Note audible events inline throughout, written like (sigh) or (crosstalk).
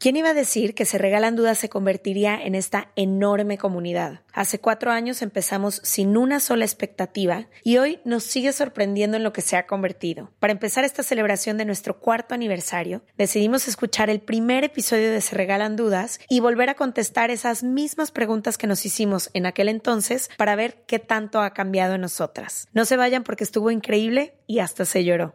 ¿Quién iba a decir que Se Regalan Dudas se convertiría en esta enorme comunidad? Hace cuatro años empezamos sin una sola expectativa y hoy nos sigue sorprendiendo en lo que se ha convertido. Para empezar esta celebración de nuestro cuarto aniversario, decidimos escuchar el primer episodio de Se Regalan Dudas y volver a contestar esas mismas preguntas que nos hicimos en aquel entonces para ver qué tanto ha cambiado en nosotras. No se vayan porque estuvo increíble y hasta se lloró.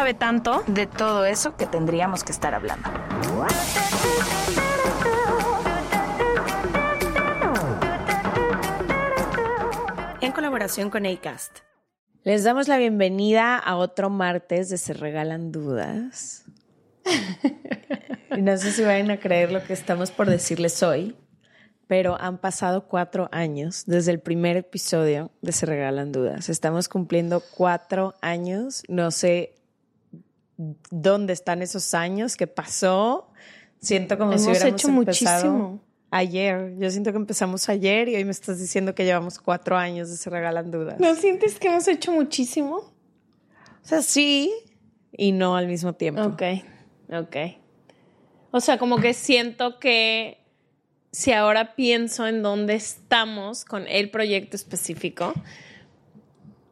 tanto de todo eso que tendríamos que estar hablando. En colaboración con ACAST. Les damos la bienvenida a otro martes de Se Regalan Dudas. y no sé si vayan a creer lo que estamos por decirles hoy, pero han pasado cuatro años desde el primer episodio de Se Regalan Dudas. Estamos cumpliendo cuatro años. No sé dónde están esos años, qué pasó. Siento como Hemos si hubiéramos hecho empezado muchísimo. ayer. Yo siento que empezamos ayer y hoy me estás diciendo que llevamos cuatro años de Se Regalan Dudas. ¿No sientes que hemos hecho muchísimo? O sea, sí y no al mismo tiempo. Ok, ok. O sea, como que siento que si ahora pienso en dónde estamos con el proyecto específico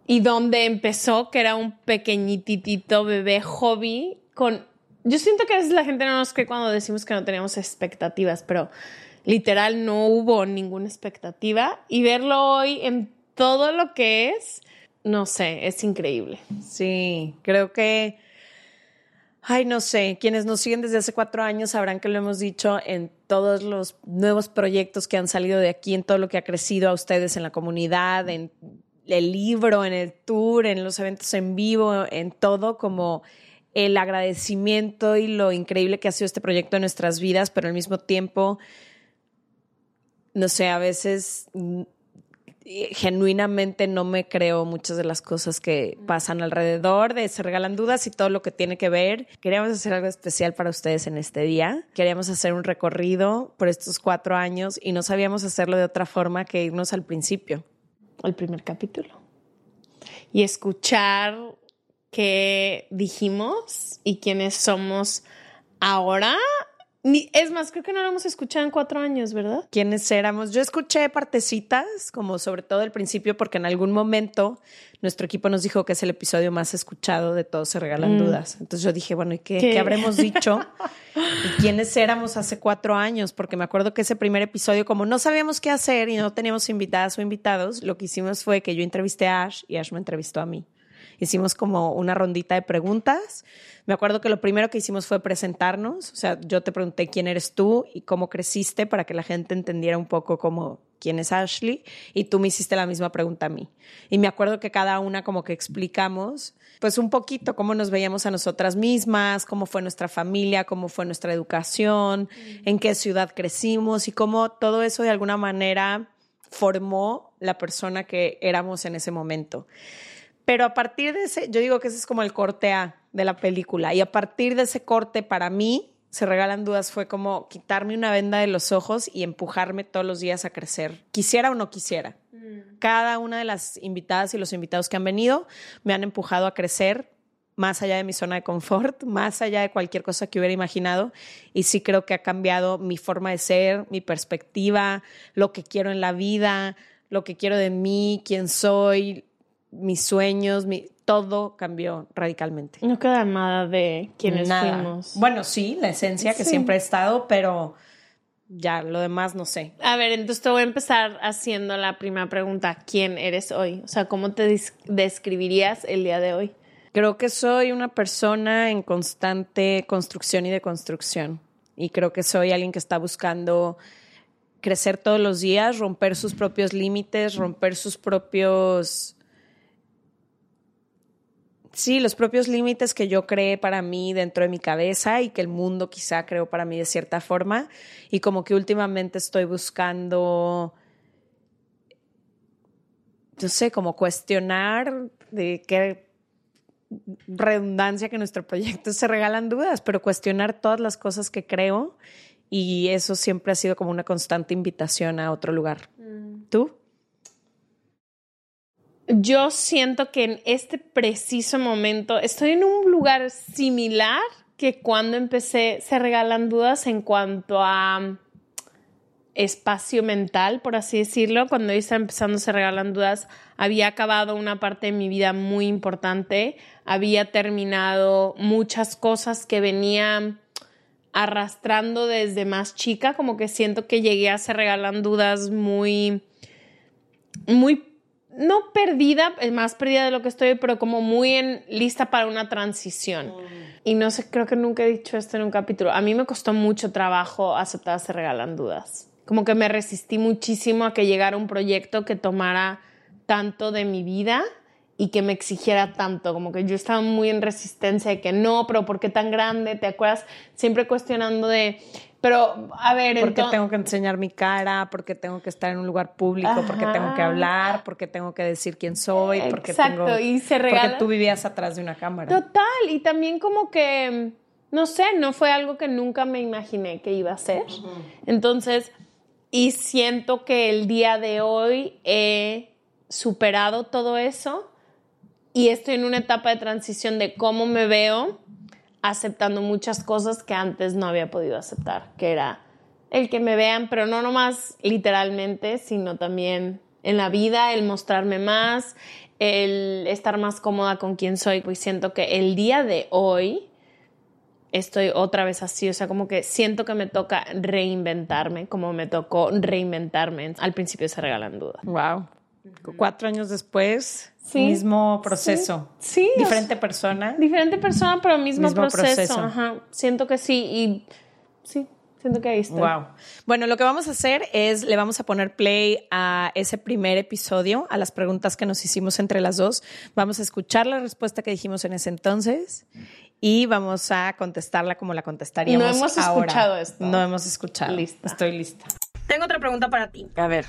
y dónde empezó, que era un pequeñititito bebé hobby con... Yo siento que a veces la gente no nos cree cuando decimos que no teníamos expectativas, pero literal no hubo ninguna expectativa y verlo hoy en todo lo que es, no sé, es increíble. Sí, creo que, ay, no sé, quienes nos siguen desde hace cuatro años sabrán que lo hemos dicho en todos los nuevos proyectos que han salido de aquí, en todo lo que ha crecido a ustedes en la comunidad, en el libro, en el tour, en los eventos en vivo, en todo, como el agradecimiento y lo increíble que ha sido este proyecto en nuestras vidas, pero al mismo tiempo, no sé, a veces mm, genuinamente no me creo muchas de las cosas que pasan alrededor de Se Regalan Dudas y todo lo que tiene que ver. Queríamos hacer algo especial para ustedes en este día. Queríamos hacer un recorrido por estos cuatro años y no sabíamos hacerlo de otra forma que irnos al principio. El primer capítulo. Y escuchar qué dijimos y quiénes somos ahora. Ni, es más, creo que no lo hemos escuchado en cuatro años, ¿verdad? quiénes éramos. Yo escuché partecitas, como sobre todo el principio, porque en algún momento nuestro equipo nos dijo que es el episodio más escuchado de Todos se regalan dudas. Entonces yo dije, bueno, ¿y qué, ¿Qué? qué habremos dicho? (laughs) ¿Y quiénes éramos hace cuatro años? Porque me acuerdo que ese primer episodio, como no sabíamos qué hacer y no teníamos invitadas o invitados, lo que hicimos fue que yo entrevisté a Ash y Ash me entrevistó a mí. Hicimos como una rondita de preguntas. Me acuerdo que lo primero que hicimos fue presentarnos. O sea, yo te pregunté quién eres tú y cómo creciste para que la gente entendiera un poco cómo quién es Ashley. Y tú me hiciste la misma pregunta a mí. Y me acuerdo que cada una como que explicamos pues un poquito cómo nos veíamos a nosotras mismas, cómo fue nuestra familia, cómo fue nuestra educación, en qué ciudad crecimos y cómo todo eso de alguna manera formó la persona que éramos en ese momento. Pero a partir de ese, yo digo que ese es como el corte A de la película. Y a partir de ese corte, para mí, se regalan dudas, fue como quitarme una venda de los ojos y empujarme todos los días a crecer, quisiera o no quisiera. Cada una de las invitadas y los invitados que han venido me han empujado a crecer más allá de mi zona de confort, (laughs) más allá de cualquier cosa que hubiera imaginado. Y sí creo que ha cambiado mi forma de ser, mi perspectiva, lo que quiero en la vida, lo que quiero de mí, quién soy, mis sueños, mi, todo cambió radicalmente. No queda nada de quienes Nada. fuimos. Bueno, sí, la esencia que Sí. siempre ha estado, pero ya lo demás no sé. A ver, entonces te voy a empezar haciendo la primera pregunta. ¿Quién eres hoy? O sea, ¿cómo te describirías el día de hoy? Creo que soy una persona en constante construcción y deconstrucción. Y creo que soy alguien que está buscando crecer todos los días, romper sus propios límites, romper sus propios... Sí, los propios límites que yo creé para mí dentro de mi cabeza y que el mundo quizá creó para mí de cierta forma. Y como que últimamente estoy buscando no sé, como cuestionar de qué redundancia que nuestro proyecto se regalan dudas, pero cuestionar todas las cosas que creo y eso siempre ha sido como una constante invitación a otro lugar. ¿Tú? Yo siento que en este preciso momento estoy en un lugar similar que cuando empecé se regalan dudas en cuanto a espacio mental, por así decirlo. Cuando yo estaba empezando se regalan dudas, había acabado una parte de mi vida muy importante, había terminado muchas cosas que venía arrastrando desde más chica, como que siento que llegué a se regalan dudas muy muy no perdida, eh, más perdida de lo que estoy, pero como muy en lista para una transición. Y no sé, creo que nunca he dicho esto en un capítulo. A mí me costó mucho trabajo aceptar se regalan dudas. Como que me resistí muchísimo a que llegara un proyecto que tomara tanto de mi vida y que me exigiera tanto, como que yo estaba muy en resistencia de que no, pero ¿por qué tan grande? ¿Te acuerdas? Siempre cuestionando de, pero a ver, Porque tengo que enseñar mi cara, porque tengo que estar en un lugar público, porque tengo que hablar, porque tengo que decir quién soy, porque Exacto, tengo y se porque regala- tú vivías atrás de una cámara. Total, y también como que, no sé, no fue algo que nunca me imaginé que iba a ser. Entonces, y siento que el día de hoy he superado todo eso y estoy en una etapa de transición de cómo me veo aceptando muchas cosas que antes no había podido aceptar, que era el que me vean, pero no nomás literalmente, sino también en la vida, el mostrarme más, el estar más cómoda con quien soy, pues siento que el día de hoy estoy otra vez así, o sea, como que siento que me toca reinventarme, como me tocó reinventarme. Al principio se regalan dudas. Wow. Cuatro años después, Sí. mismo proceso. Sí, o Diferente persona. Diferente persona, pero mismo, Mismo proceso. proceso. Ajá. Siento que sí y sí, siento que ahí estoy. Wow. Bueno, lo que vamos a hacer es le vamos a poner play a ese primer episodio, a las preguntas que nos hicimos entre las dos. Vamos a escuchar la respuesta que dijimos en ese entonces y vamos a contestarla como la contestaríamos No hemos ahora. escuchado esto. No hemos escuchado. Lista. Estoy lista. Tengo otra pregunta para ti. A ver,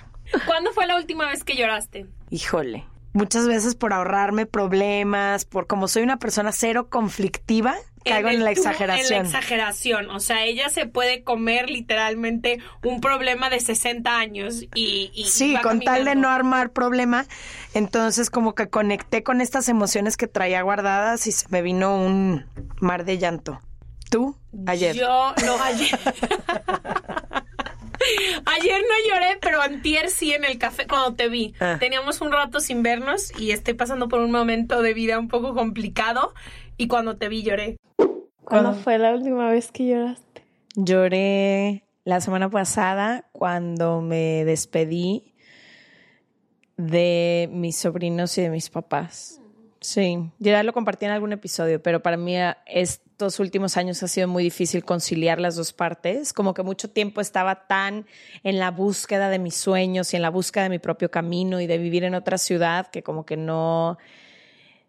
¿Cuándo fue la última vez que lloraste? híjole. Muchas veces por ahorrarme problemas, por como soy una persona cero conflictiva, caigo en, el la exageración. En la exageración. O sea, ella se puede comer literalmente un problema de 60 años y. y Sí, va con tal de no armar problema, entonces como que conecté con estas emociones que traía guardadas y se me vino un mar de llanto. ¿Tú? Ayer. Yo, no, ayer. (laughs) (laughs) Ayer no lloré, pero antier sí en el café cuando te vi. Ah. Teníamos un rato sin vernos y estoy pasando por un momento de vida un poco complicado y cuando te vi lloré. ¿Cuándo fue la última vez que lloraste? Lloré la semana pasada cuando me despedí de mis sobrinos y de mis papás. Sí, ya lo compartí en algún episodio, pero para mí eh, estos últimos años ha sido muy difícil conciliar las dos partes. Como que mucho tiempo estaba tan en la búsqueda de mis sueños y en la búsqueda de mi propio camino y de vivir en otra ciudad que como que no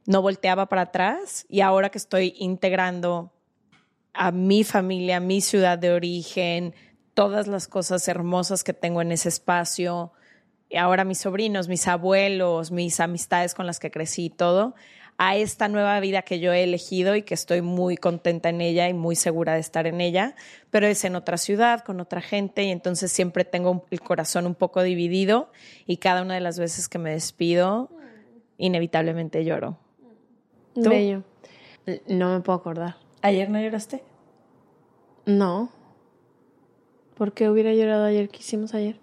no volteaba para atrás y ahora que estoy integrando a mi familia, a mi ciudad de origen, todas las cosas hermosas que tengo en ese espacio, ahora mis sobrinos, mis abuelos, mis amistades con las que crecí y todo, a esta nueva vida que yo he elegido y que estoy muy contenta en ella y muy segura de estar en ella, pero es en otra ciudad, con otra gente y entonces siempre tengo el corazón un poco dividido y cada una de las veces que me despido, inevitablemente lloro. ¿Tú? Bello. No me puedo acordar. ¿Ayer no lloraste? No. ¿Por qué hubiera llorado ayer? ¿Qué hicimos ayer?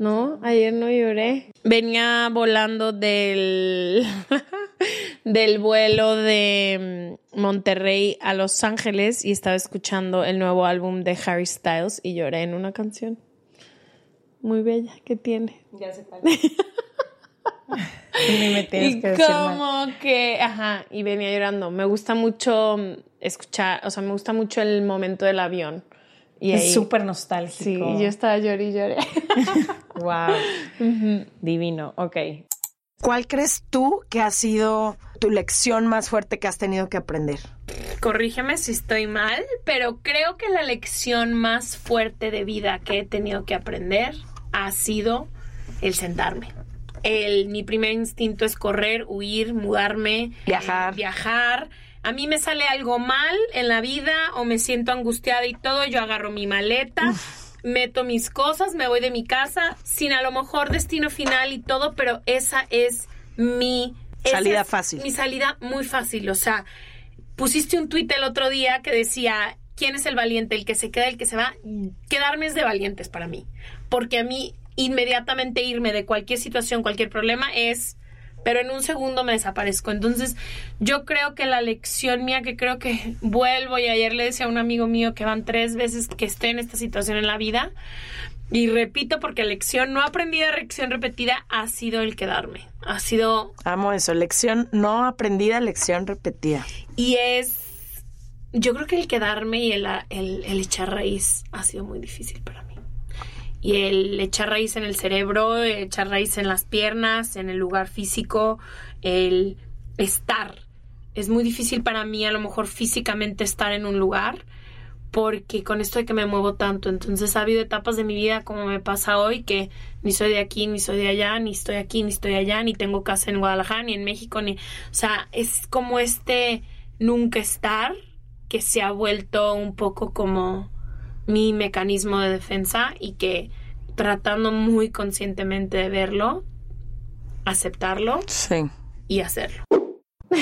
No, ayer no lloré. Venía volando del, (laughs) del vuelo de mm, Monterrey a Los Ángeles y estaba escuchando el nuevo álbum de Harry Styles y lloré en una canción. Muy bella que tiene. Ya. Ni (laughs) me tienes y que como que, ajá, y venía llorando. Me gusta mucho mm, escuchar, o sea, me gusta mucho el momento del avión. Y Es súper nostálgico. Sí, y yo estaba llorando y lloré. (laughs) Wow. Divino. Ok. ¿Cuál crees tú que ha sido tu lección más fuerte que has tenido que aprender? Corrígeme si estoy mal, pero creo que la lección más fuerte de vida que he tenido que aprender ha sido el sentarme. El, mi primer instinto es correr, huir, mudarme, Viajar. eh, viajar. A mí me sale algo mal en la vida o me siento angustiada y todo, yo agarro mi maleta, meto mis cosas, me voy de mi casa sin a lo mejor destino final y todo, pero esa es mi Salida es fácil. Mi salida muy fácil, o sea, pusiste un tuit el otro día que decía, ¿quién es el valiente? El que se queda, el que se va. Quedarme es de valientes para mí, porque a mí inmediatamente irme de cualquier situación, cualquier problema es, pero en un segundo me desaparezco. Entonces, yo creo que la lección mía, que creo que vuelvo, y ayer le decía a un amigo mío que van tres veces que estoy en esta situación en la vida, y repito, porque lección no aprendida, lección repetida, ha sido el quedarme. Ha sido Amo eso, lección no aprendida, lección repetida. y es. Yo creo que el quedarme y el, el- el echar raíz ha sido muy difícil para mí. Y el echar raíz en el cerebro, echar raíz en las piernas, en el lugar físico, el estar. Es muy difícil para mí, a lo mejor físicamente, estar en un lugar, porque con esto de que me muevo tanto, entonces ha habido etapas de mi vida como me pasa hoy, que ni soy de aquí, ni soy de allá, ni estoy aquí, ni estoy allá, ni tengo casa en Guadalajara, ni en México, ni... O sea, es como este nunca estar que se ha vuelto un poco como mi mecanismo de defensa y que tratando muy conscientemente de verlo, aceptarlo Sí. y hacerlo. (laughs)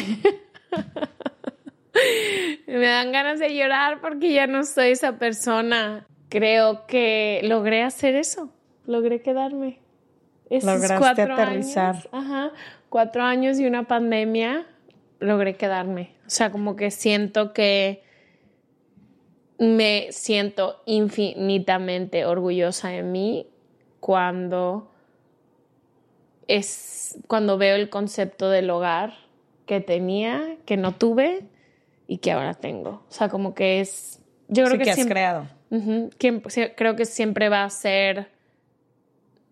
Me dan ganas de llorar porque ya no soy esa persona. Creo que logré hacer eso. Logré quedarme. Esos Lograste cuatro aterrizar. años, ajá, cuatro años y una pandemia, logré quedarme. O sea, como que siento que me siento infinitamente orgullosa de mí cuando es cuando veo el concepto del hogar que tenía, que no tuve y que ahora tengo. O sea, como que es yo creo Sí, que, que has siempre- creado. Que creo que siempre va a ser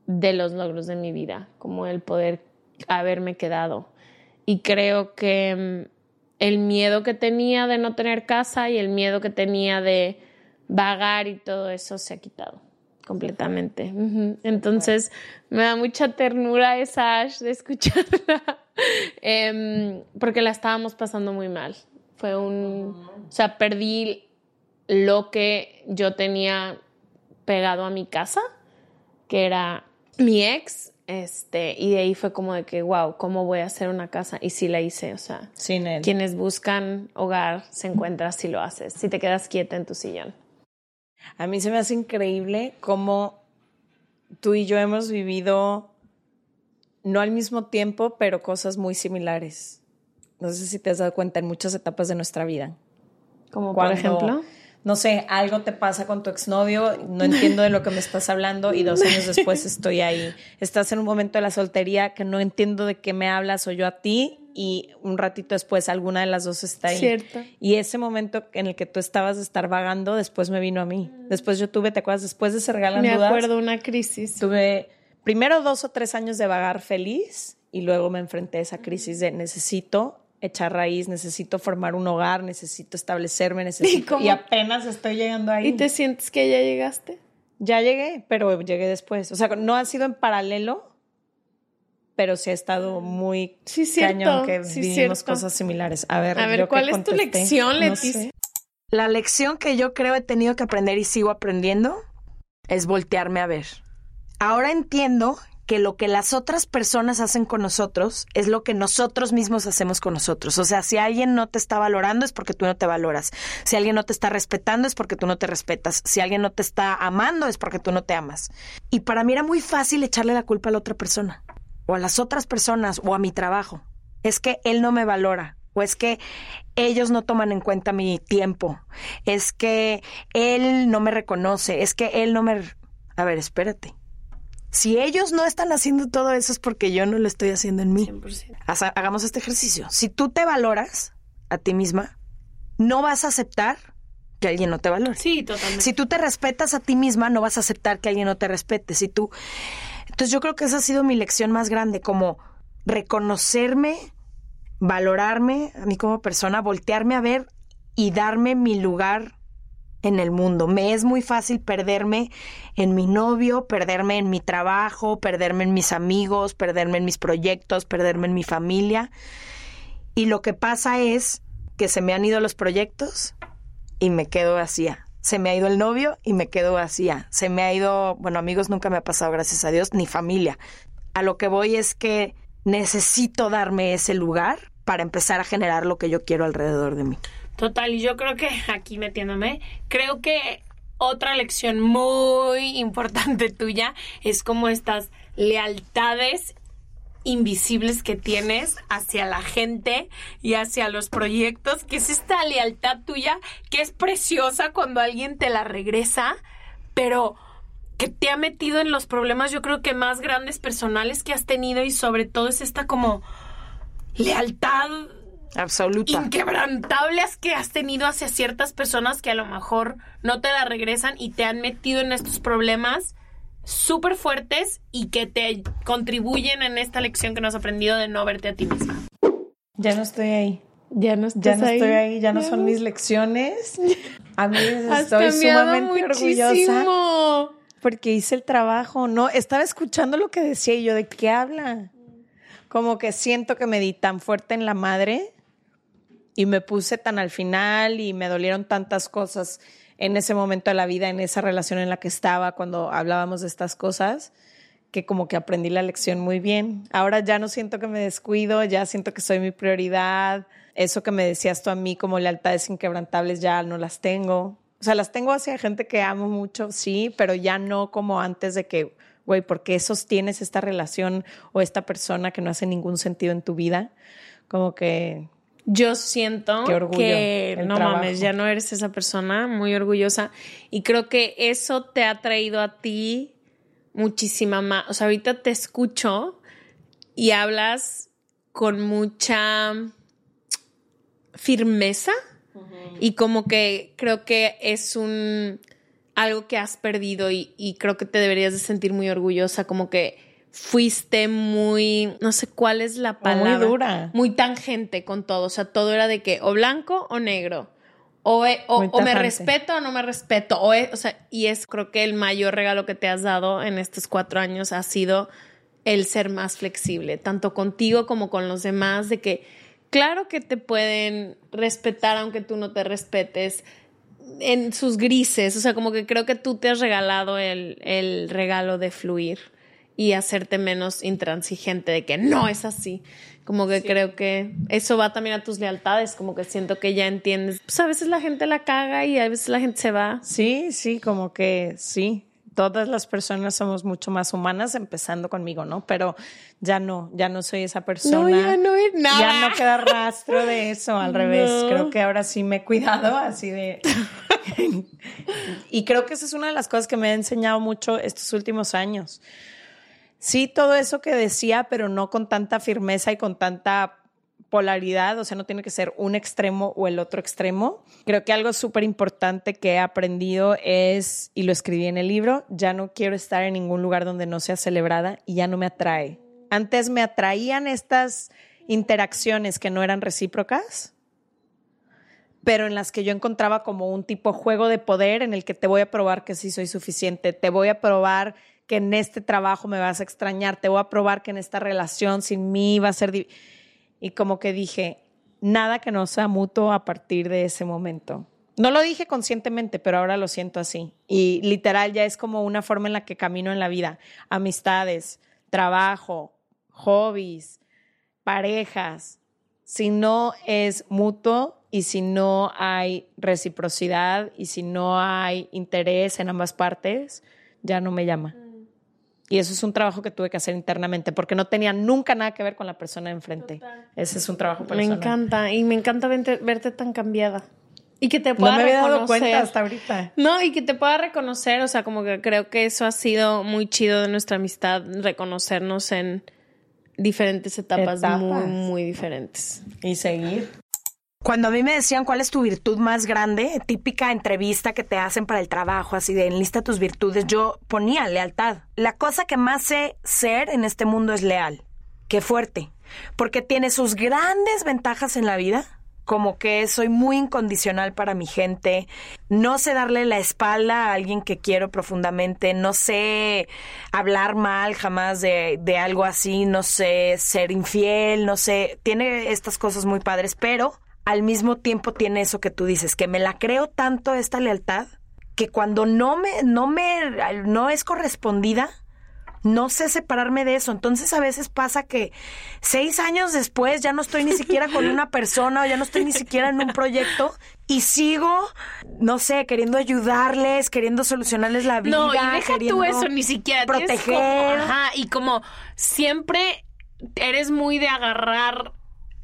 de los logros de mi vida, como el poder haberme quedado. Y creo que mm, el miedo que tenía de no tener casa y el miedo que tenía de vagar y todo eso se ha quitado completamente. Entonces me da mucha ternura esa Ash de escucharla, (laughs) Em, porque la estábamos pasando muy mal. Fue un, o sea, perdí lo que yo tenía pegado a mi casa, que era mi ex, este, y de ahí fue como de que, wow, ¿cómo voy a hacer una casa? Y sí la hice, o sea, Sin él. quienes buscan hogar se encuentran si lo haces, si te quedas quieta en tu sillón. A mí se me hace increíble cómo tú y yo hemos vivido, no al mismo tiempo, pero cosas muy similares. No sé si te has dado cuenta en muchas etapas de nuestra vida. Como por ejemplo, No sé, algo te pasa con tu exnovio, no entiendo de lo que me estás hablando y dos años después (laughs) estoy ahí. Estás en un momento de la soltería que no entiendo de qué me hablas o yo a ti y un ratito después alguna de las dos está ahí. Cierto. Y ese momento en el que tú estabas de estar vagando, después me vino a mí. Después yo tuve, ¿te acuerdas? Después de Se Regalan me Dudas, acuerdo una crisis. tuve primero dos o tres años de vagar feliz y luego me enfrenté a esa crisis de necesito echar raíz, necesito formar un hogar, necesito establecerme, necesito... Y, apenas estoy llegando ahí. ¿Y te sientes que ya llegaste? Ya llegué, pero llegué después. O sea, no ha sido en paralelo, pero sí ha estado muy sí, cierto, cañón que vivimos cosas similares. A ver, a ver ¿cuál es tu lección, Leticia? La lección que yo creo he tenido que aprender y sigo aprendiendo es voltearme a ver. Ahora entiendo que lo que las otras personas hacen con nosotros es lo que nosotros mismos hacemos con nosotros. O sea, si alguien no te está valorando es porque tú no te valoras. Si alguien no te está respetando es porque tú no te respetas. Si alguien no te está amando es porque tú no te amas. Y para mí era muy fácil echarle la culpa a la otra persona, o a las otras personas, o a mi trabajo. Es que él no me valora, o es que ellos no toman en cuenta mi tiempo, es que él no me reconoce, es que él no me... A ver, espérate. Si ellos no están haciendo todo eso es porque yo no lo estoy haciendo en mí. 100%. Hagamos este ejercicio. Si tú te valoras a ti misma, no vas a aceptar que alguien no te valore. Sí, totalmente. Si tú te respetas a ti misma, no vas a aceptar que alguien no te respete. Si tú... Entonces yo creo que esa ha sido mi lección más grande, como reconocerme valorarme a mí como persona, voltearme a ver y darme mi lugar en el mundo. Me es muy fácil perderme en mi novio, perderme en mi trabajo, perderme en mis amigos, perderme en mis proyectos, perderme en mi familia. Y lo que pasa es que se me han ido los proyectos y me quedo vacía. Se me ha ido el novio y me quedo vacía. Se me ha ido, bueno, amigos nunca me ha pasado, gracias a Dios, ni familia. A lo que voy es que necesito darme ese lugar para empezar a generar lo que yo quiero alrededor de mí. Total, y yo creo que aquí metiéndome, creo que otra lección muy importante (laughs) tuya es como estas lealtades invisibles que tienes hacia la gente y hacia los proyectos, que es esta lealtad tuya que es preciosa cuando alguien te la regresa, pero que te ha metido en los problemas, yo creo que más grandes personales que has tenido y sobre todo es esta como lealtad absoluta inquebrantables que has tenido hacia ciertas personas que a lo mejor no te la regresan y te han metido en estos problemas súper fuertes y que te contribuyen en esta lección que nos has aprendido de no verte a ti misma. Ya no estoy ahí. Ya no, ya no estoy ahí, ya no son mis lecciones. (laughs) A mí estoy sumamente orgullosa porque hice el trabajo. No, estaba escuchando lo que decía y yo, ¿de qué habla? Como que siento que me di tan fuerte en la madre y me puse tan al final y me dolieron tantas cosas en ese momento de la vida, en esa relación en la que estaba cuando hablábamos de estas cosas, que como que aprendí la lección muy bien. Ahora ya no siento que me descuido, ya siento que soy mi prioridad. Eso que me decías tú a mí como lealtades inquebrantables ya no las tengo. O sea, las tengo hacia gente que amo mucho, sí, pero ya no como antes de que, güey, ¿por qué sostienes esta relación o esta persona que no hace ningún sentido en tu vida? Como que yo siento que no mames, ya no eres esa persona, muy orgullosa. Y creo que eso te ha traído a ti muchísima más. O sea, ahorita te escucho y hablas con mucha firmeza y como que creo que es un algo que has perdido y, creo que te deberías de sentir muy orgullosa, como que fuiste muy, no sé cuál es la palabra. muy dura. Muy tangente con todo, o sea, todo era de que o blanco o negro. O, o, me respeto o no me respeto. O, o sea, y es creo que el mayor regalo que te has dado en estos cuatro años ha sido el ser más flexible, tanto contigo como con los demás, de que claro que te pueden respetar aunque tú no te respetes en sus grises, o sea, como que creo que tú te has regalado el, regalo de fluir y hacerte menos intransigente de que no es así. Como que creo que eso va también a tus lealtades, como que siento que ya entiendes. Pues a veces la gente la caga y a veces la gente se va. Sí, sí, como que sí todas las personas somos mucho más humanas, empezando conmigo, ¿no? Pero ya no, ya no soy esa persona. No, ya no es nada. Ya no queda rastro de eso, al (laughs) revés. Creo que ahora sí me he cuidado así de... (laughs) y creo que esa es una de las cosas que me ha enseñado mucho estos últimos años. Sí, todo eso que decía, pero no con tanta firmeza y con tanta polaridad, o sea, no tiene que ser un extremo o el otro extremo. Creo que algo súper importante que he aprendido es, y lo escribí en el libro, ya no quiero estar en ningún lugar donde no sea celebrada y ya no me atrae. Antes me atraían estas interacciones que no eran recíprocas, pero en las que yo encontraba como un tipo juego de poder en el que te voy a probar que sí soy suficiente, te voy a probar que en este trabajo me vas a extrañar, te voy a probar que en esta relación sin mí va a ser... Y como que dije, nada que no sea mutuo a partir de ese momento. No lo dije conscientemente, pero ahora lo siento así. Y literal ya es como una forma en la que camino en la vida. Amistades, trabajo, hobbies, parejas. Si no es mutuo y si no hay reciprocidad y si no hay interés en ambas partes, ya no me llama. Y eso es un trabajo que tuve que hacer internamente porque no tenía nunca nada que ver con la persona de enfrente. Ese es un trabajo Me personal. encanta y me encanta verte, verte tan cambiada. Y que te No pueda me había dado reconocer. cuenta hasta ahorita. No, y que te pueda reconocer, o sea, como que creo que eso ha sido muy chido de nuestra amistad, reconocernos en diferentes etapas, Etapas. muy, muy diferentes. Y seguir. Cuando a mí me decían cuál es tu virtud más grande, típica entrevista que te hacen para el trabajo, así de enlista tus virtudes, yo ponía lealtad. La cosa que más sé ser en este mundo es leal. Qué fuerte. Porque tiene sus grandes ventajas en la vida, como que soy muy incondicional para mi gente, no sé darle la espalda a alguien que quiero profundamente, no sé hablar mal jamás de, de algo así, no sé ser infiel, no sé, tiene estas cosas muy padres, pero al mismo tiempo tiene eso que tú dices, que me la creo tanto esta lealtad, que cuando no me, no me, no es correspondida, no sé separarme de eso. Entonces a veces pasa que seis años después ya no estoy ni siquiera con una persona o ya no estoy ni siquiera en un proyecto y sigo, no sé, queriendo ayudarles, queriendo solucionarles la vida. No, y deja queriendo tú eso, ni siquiera. proteger. como- ajá, y como siempre eres muy de agarrar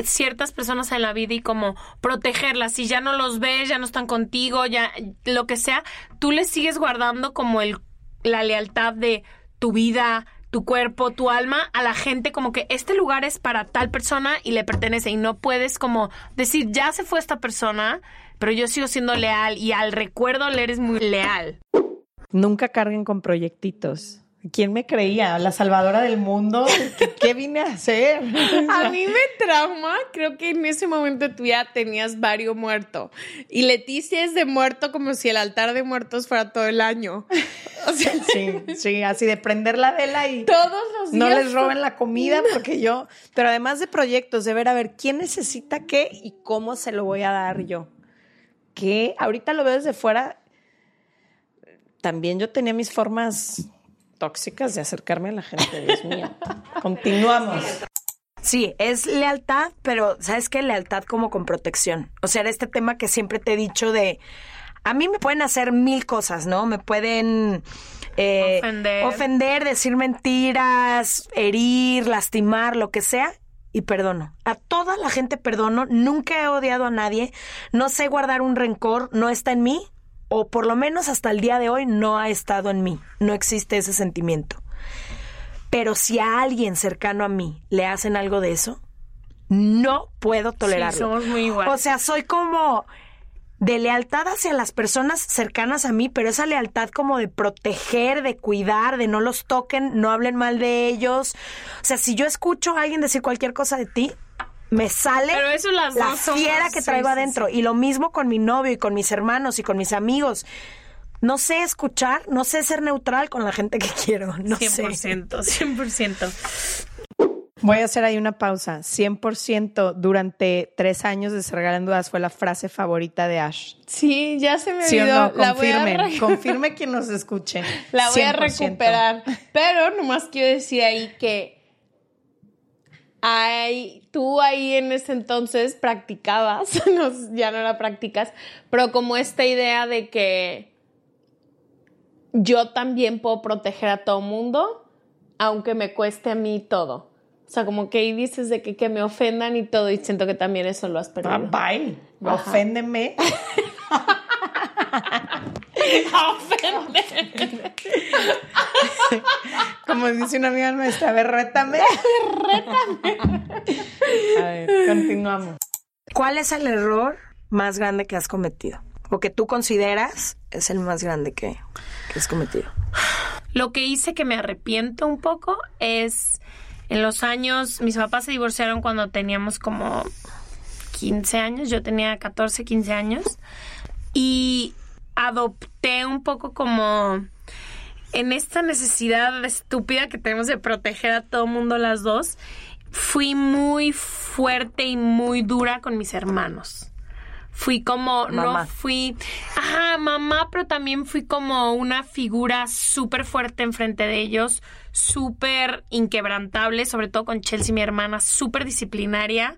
ciertas personas en la vida y como protegerlas. Si ya no los ves, ya no están contigo, ya lo que sea, tú les sigues guardando como el, la lealtad de tu vida, tu cuerpo, tu alma a la gente como que este lugar es para tal persona y le pertenece y no puedes como decir ya se fue esta persona, pero yo sigo siendo leal y al recuerdo le eres muy leal. Nunca carguen con proyectitos. ¿Quién me creía? ¿La salvadora del mundo? ¿Qué, qué vine a hacer? (laughs) A mí me trauma, creo que en ese momento tú ya tenías varios muerto. Y Leticia es de muerto como si el altar de muertos fuera todo el año. O sea, Sí, sí, así de prender la vela y todos los días. no les roben la comida (laughs) porque yo, pero además de proyectos, de ver a ver quién necesita qué y cómo se lo voy a dar yo. Que ahorita lo veo desde fuera. También yo tenía mis formas tóxicas de acercarme a la gente, Dios mío. Continuamos. Sí, es lealtad, pero ¿sabes qué? Lealtad como con protección. O sea, era este tema que siempre te he dicho de... A mí me pueden hacer mil cosas, ¿no? Me pueden... eh, Ofender. ofender, decir mentiras, herir, lastimar, lo que sea. Y perdono. A toda la gente perdono. Nunca he odiado a nadie. No sé guardar un rencor. No está en mí. O por lo menos hasta el día de hoy no ha estado en mí. No existe ese sentimiento. Pero si a alguien cercano a mí le hacen algo de eso, no puedo tolerarlo. somos muy iguales. O sea, soy como de lealtad hacia las personas cercanas a mí, pero esa lealtad como de proteger, de cuidar, de no los toquen, no hablen mal de ellos. O sea, si yo escucho a alguien decir cualquier cosa de ti, me sale Pero eso las la fiera que sí, traigo sí, adentro. Y lo mismo con mi novio y con mis hermanos y con mis amigos. No sé escuchar, no sé ser neutral con la gente que quiero. No sé. 100%, 100%. Voy a hacer ahí una pausa. 100% durante tres años de Regalan Dudas fue la frase favorita de Ash. Sí, ya se me ¿Sí o olvidó. no? La voy a Confirmen. re- Confirme quien nos escuche. (laughs) La voy a 100%. recuperar. Pero nomás quiero decir ahí que hay, tú ahí en ese entonces practicabas, (laughs) no, ya no la practicas, pero como esta idea de que yo también puedo proteger a todo mundo, aunque me cueste a mí todo. O sea, como que ahí dices de que, que me ofendan y todo, y siento que también eso lo has perdido. bye. Oféndeme. (laughs) Como dice una amiga nuestra, a ver, (laughs) rétame. A ver, continuamos. ¿Cuál es el error más grande que has cometido? O que tú consideras es el más grande que, que has cometido. Lo que hice que me arrepiento un poco es en los años, mis papás se divorciaron cuando teníamos como 15 años, yo tenía 14, 15 años, y adopté un poco como en esta necesidad estúpida que tenemos de proteger a todo mundo las dos, fui muy fuerte y muy dura con mis hermanos. Fui como, Mamá. no fui, ajá, mamá, pero también fui como una figura súper fuerte enfrente de ellos, súper inquebrantable, sobre todo con Chelsea, mi hermana, súper disciplinaria,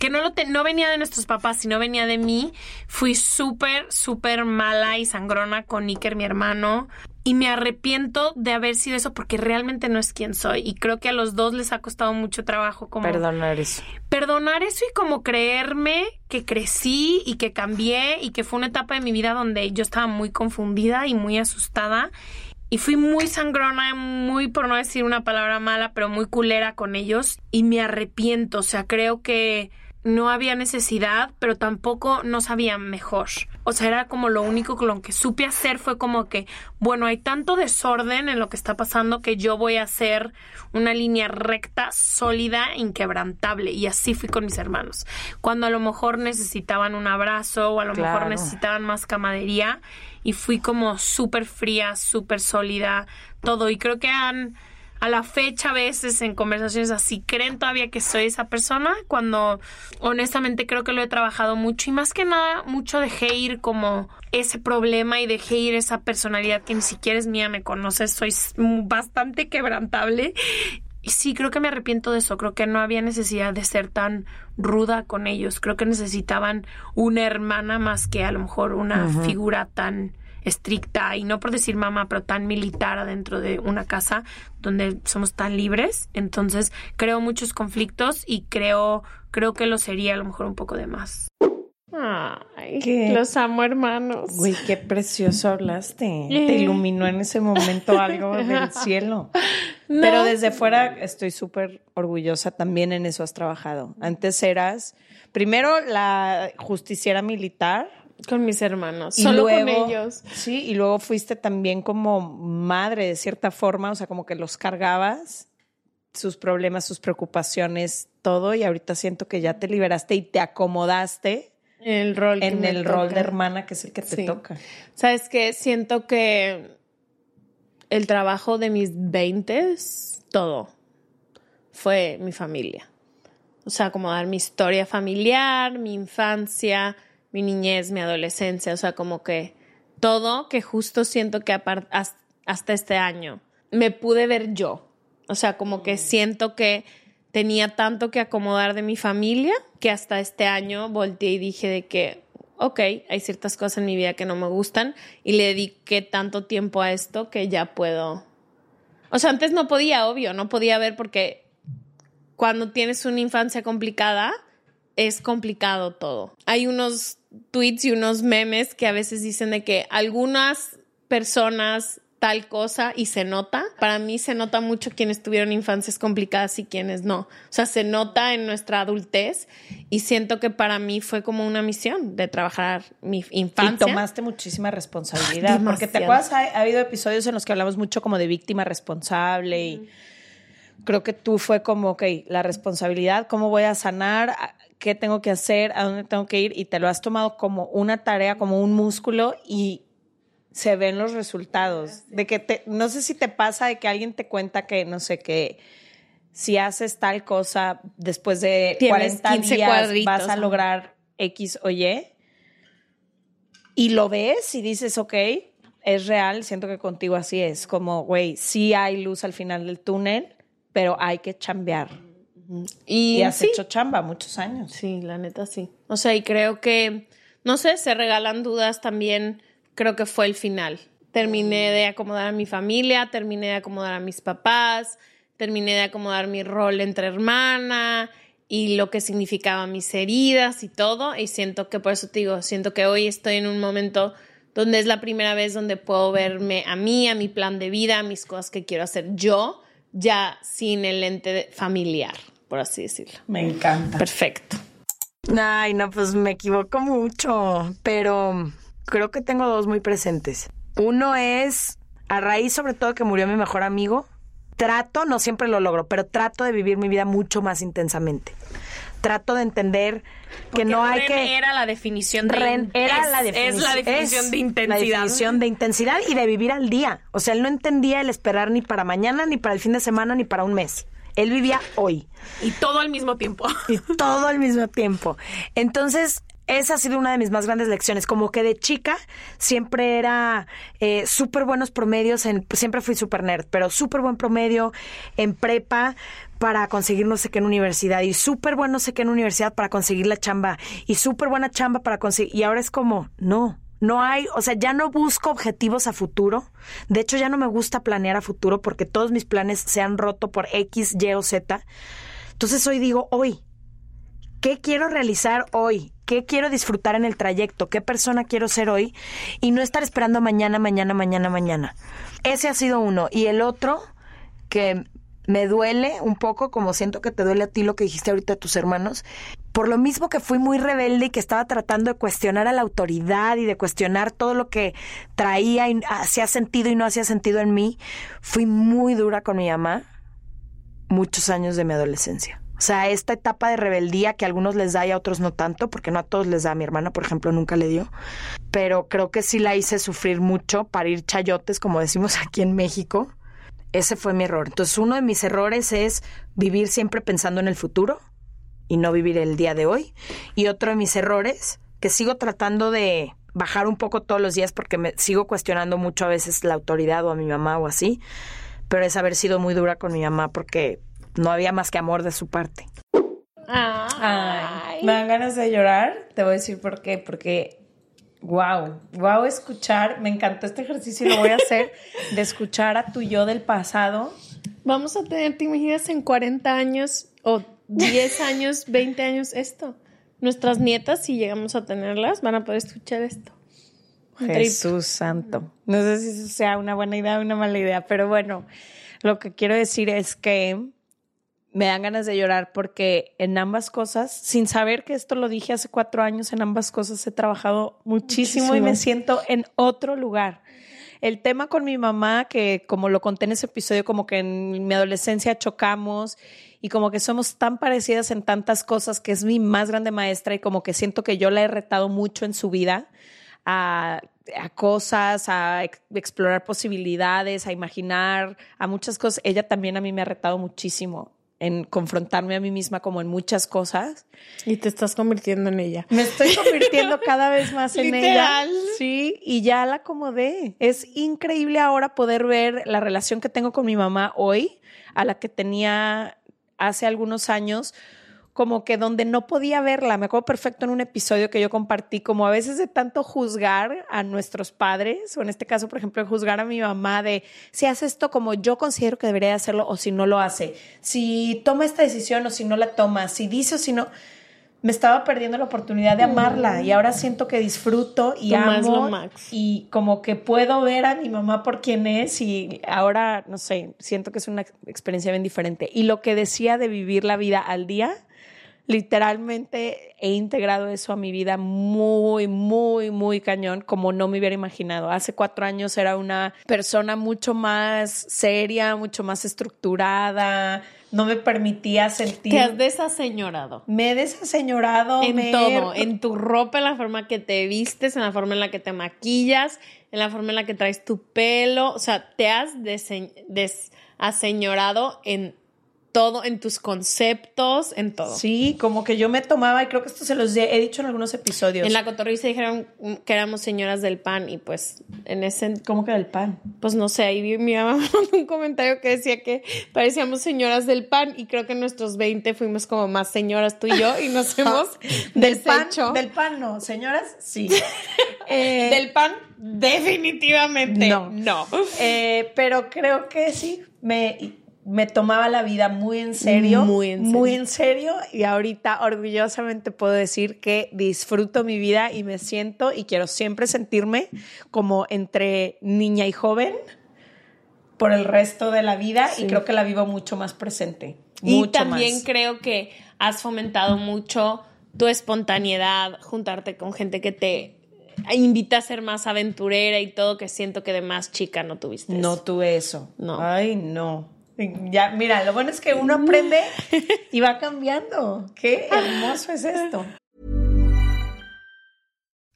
que no, lo te- no venía de nuestros papás, sino venía de mí. Fui súper, súper mala y sangrona con Iker, mi hermano. Y me arrepiento de haber sido eso porque realmente no es quien soy. Y creo que a los dos les ha costado mucho trabajo como Perdonar eso. perdonar eso y como creerme que crecí y que cambié y que fue una etapa de mi vida donde yo estaba muy confundida y muy asustada y fui muy sangrona, muy por no decir una palabra mala, pero muy culera con ellos y me arrepiento, o sea, creo que no había necesidad, pero tampoco no sabía mejor. O sea, era como lo único con lo que supe hacer fue como que, bueno, hay tanto desorden en lo que está pasando que yo voy a hacer una línea recta, sólida, inquebrantable. Y así fui con mis hermanos. Cuando a lo mejor necesitaban un abrazo o a lo mejor necesitaban más camadería y fui como súper fría, súper sólida, todo. Y creo que han a la fecha a veces en conversaciones así creen todavía que soy esa persona cuando honestamente creo que lo he trabajado mucho y más que nada mucho dejé ir como ese problema y dejé ir esa personalidad que ni siquiera es mía, me conoces, soy bastante quebrantable y sí, creo que me arrepiento de eso. Creo que no había necesidad de ser tan ruda con ellos. Creo que necesitaban una hermana más que a lo mejor una figura tan estricta y no por decir mamá, pero tan militar adentro de una casa donde somos tan libres. Entonces creo muchos conflictos y creo creo que lo sería a lo mejor un poco de más. Ay, ¿Qué? los amo, hermanos. Güey, qué precioso hablaste. Te iluminó en ese momento algo del (laughs) cielo. No. Pero desde fuera estoy súper orgullosa. También en eso has trabajado. Antes eras, primero, la justiciera militar. Con mis hermanos. Y Solo luego, con ellos. Sí, y luego fuiste también como madre de cierta forma, o sea, como que los cargabas, sus problemas, sus preocupaciones, todo, y ahorita siento que ya te liberaste y te acomodaste El rol en el rol de hermana que es el que te Sí. toca. ¿Sabes qué? Siento que el trabajo de mis veintes, todo, fue mi familia. O sea, como dar mi historia familiar, mi infancia, mi niñez, mi adolescencia. O sea, como que todo que justo siento que hasta este año me pude ver yo. O sea, como que siento que tenía tanto que acomodar de mi familia que hasta este año volteé y dije de que, ok, hay ciertas cosas en mi vida que no me gustan y le dediqué tanto tiempo a esto que ya puedo. O sea, antes no podía, obvio, no podía ver porque cuando tienes una infancia complicada, es complicado todo. Hay unos tweets y unos memes que a veces dicen de que algunas personas tal cosa y se nota. Para mí se nota mucho quienes tuvieron infancias complicadas y quienes no. O sea, se nota en nuestra adultez y siento que para mí fue como una misión de trabajar mi infancia. Y tomaste muchísima responsabilidad. porque te acuerdas, ha, ha habido episodios en los que hablamos mucho como de víctima responsable y creo que tú fue como, ok, la responsabilidad, cómo voy a sanar, ¿A- qué tengo que hacer, a dónde tengo que ir y te lo has tomado como una tarea, como un músculo y se ven los resultados. De que te, no sé si te pasa de que alguien te cuenta que, no sé, que si haces tal cosa después de Tienes 40 15 días vas a lograr X o Y y lo ves y dices, ok, es real, siento que contigo así es, como, güey, sí hay luz al final del túnel, pero hay que chambear. Y, Y has sí, hecho chamba muchos años. Sí, la neta sí. O sea, y creo que, no sé, se regalan dudas también, creo que fue el final. Terminé de acomodar a mi familia, terminé de acomodar a mis papás, terminé de acomodar mi rol entre hermana y lo que significaban mis heridas y todo. Y siento que, por eso te digo, siento que hoy estoy en un momento donde es la primera vez donde puedo verme a mí, a mi plan de vida, a mis cosas que quiero hacer yo, ya sin el ente familiar, por así decirlo. Me encanta. Perfecto. Ay, no, pues me equivoco mucho, pero creo que tengo dos muy presentes. Uno es, a raíz sobre todo que murió mi mejor amigo, trato, no siempre lo logro, pero trato de vivir mi vida mucho más intensamente. Trato de entender que no hay Ren que... Era la definición de. Ren era es- la Es definición. la definición es de intensidad. La definición de intensidad y de vivir al día. O sea, él no entendía el esperar ni para mañana, ni para el fin de semana, ni para un mes. Él vivía hoy Y todo al mismo tiempo. y todo al mismo tiempo. Entonces, esa ha sido una de mis más grandes lecciones. Como que de chica siempre era eh, súper buenos promedios, en, siempre fui súper nerd, pero súper buen promedio en prepa para conseguir no sé qué en universidad y súper bueno no sé qué en universidad para conseguir la chamba y súper buena chamba para conseguir y ahora es como no no hay, o sea, ya no busco objetivos a futuro. De hecho, ya no me gusta planear a futuro porque todos mis planes se han roto por X, Y o Z. Entonces hoy digo, hoy, ¿qué quiero realizar hoy? ¿Qué quiero disfrutar en el trayecto? ¿Qué persona quiero ser hoy? Y no estar esperando mañana, mañana, mañana, mañana. Ese ha sido uno. Y el otro, que me duele un poco, como siento que te duele a ti lo que dijiste ahorita de tus hermanos, por lo mismo que fui muy rebelde y que estaba tratando de cuestionar a la autoridad y de cuestionar todo lo que traía y hacía sentido y no hacía sentido en mí, fui muy dura con mi mamá muchos años de mi adolescencia. O sea, esta etapa de rebeldía que a algunos les da y a otros no tanto, porque no a todos les da. Mi hermana, por ejemplo, nunca le dio. Pero creo que sí la hice sufrir mucho para ir chayotes, como decimos (laughs) aquí en México. Ese fue mi error. Entonces, uno de mis errores es vivir siempre pensando en el futuro y no vivir el día de hoy. Y otro de mis errores, que sigo tratando de bajar un poco todos los días porque me sigo cuestionando mucho a veces la autoridad o a mi mamá o así, pero es haber sido muy dura con mi mamá porque no había más que amor de su parte. Ay, me dan ganas de llorar. Te voy a decir por qué. Porque, wow, wow, escuchar. Me encantó este ejercicio y lo voy a hacer (laughs) de escuchar a tu yo del pasado. Vamos a tener, ¿te imaginas en 40 años o 10 años, 20 años esto? Nuestras nietas, si llegamos a tenerlas, van a poder escuchar esto. Un trip. Jesús santo. No sé si eso sea una buena idea o una mala idea, pero bueno, lo que quiero decir es que me dan ganas de llorar porque en ambas cosas, sin saber que esto lo dije hace cuatro años, en ambas cosas he trabajado muchísimo, y me siento en otro lugar. El tema con mi mamá, que como lo conté en ese episodio, como que en mi adolescencia chocamos y como que somos tan parecidas en tantas cosas, que es mi más grande maestra y como que siento que yo la he retado mucho en su vida a, cosas, a ex- explorar posibilidades, a imaginar, a muchas cosas. Ella también a mí me ha retado muchísimo en confrontarme a mí misma como en muchas cosas. Y te estás convirtiendo en ella. Me estoy convirtiendo cada vez más en Literal. ella. Sí, y ya la acomodé. Es increíble ahora poder ver la relación que tengo con mi mamá hoy a la que tenía hace algunos años, como que donde no podía verla. Me acuerdo perfecto en un episodio que yo compartí, como a veces de tanto juzgar a nuestros padres, o en este caso, por ejemplo, juzgar a mi mamá de si hace esto como yo considero que debería hacerlo o si no lo hace, si toma esta decisión o si no la toma, si dice o si no me estaba perdiendo la oportunidad de amarla y ahora siento que disfruto y Tú más amo y como que puedo ver a mi mamá por quien es y ahora, no sé, siento que es una ex- experiencia bien diferente. Y lo que decía de vivir la vida al día, literalmente he integrado eso a mi vida muy, muy, muy cañón, como no me hubiera imaginado. Hace cuatro años era una persona mucho más seria, mucho más estructurada, no me permitía sentir... Te has desaseñorado. Me he desaseñorado. En me he- todo, en tu ropa, en la forma que te vistes, en la forma en la que te maquillas, en la forma en la que traes tu pelo. O sea, te has desaseñorado en todo, en tus conceptos, en todo. Sí, como que yo me tomaba, y creo que esto se los he dicho en algunos episodios. En la cotorriza dijeron que éramos señoras del pan y pues en ese... ¿Cómo que del pan? Pues no sé, ahí vi mi mamá (laughs) un comentario que decía que parecíamos señoras del pan y creo que en nuestros 20 fuimos como más señoras tú y yo y nos (laughs) hemos Del pan, deshecho. del pan no, señoras, sí. (laughs) Eh, Del pan, definitivamente No. no. eh, pero creo que sí, me, me tomaba la vida muy en serio. Muy en serio. Muy en serio. Y ahorita orgullosamente puedo decir que disfruto mi vida y me siento y quiero siempre sentirme como entre niña y joven por el resto de la vida y creo que la vivo mucho más presente. Y mucho también más. creo que has fomentado mucho tu espontaneidad, juntarte con gente que te invita a ser más aventurera y todo, que siento que de más chica no tuviste. No eso. tuve eso. No. Ay, no. (laughs) Ya, mira, lo bueno es que uno aprende y va cambiando. Qué hermoso es esto.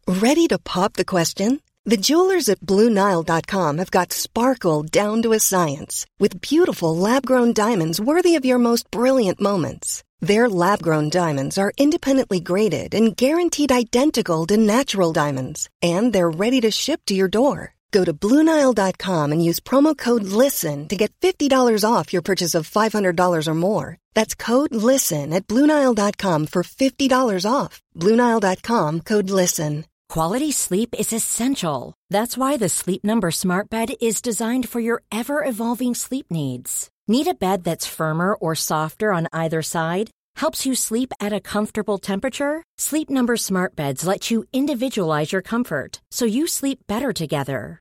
Ready to pop the question? The jewelers at BlueNile.com have got sparkle down to a science with beautiful lab-grown diamonds worthy of your most brilliant moments. Their lab-grown diamonds are independently graded and guaranteed identical to natural diamonds, and they're ready to ship to your door. Go to BlueNile.com and use promo code LISTEN to get $50 off your purchase of $500 or more. That's code LISTEN at BlueNile.com for $50 off. BlueNile.com code LISTEN. Quality sleep is essential. That's why the Sleep Number Smart Bed is designed for your ever evolving sleep needs. Need a bed that's firmer or softer on either side? Helps you sleep at a comfortable temperature? Sleep Number Smart Beds let you individualize your comfort so you sleep better together.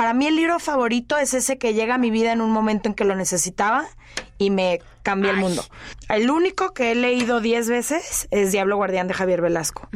Para mí el libro favorito es ese que llega a mi vida en un momento en que lo necesitaba y me cambia el mundo. El único que he leído 10 veces es Diablo Guardián de Javier Velasco.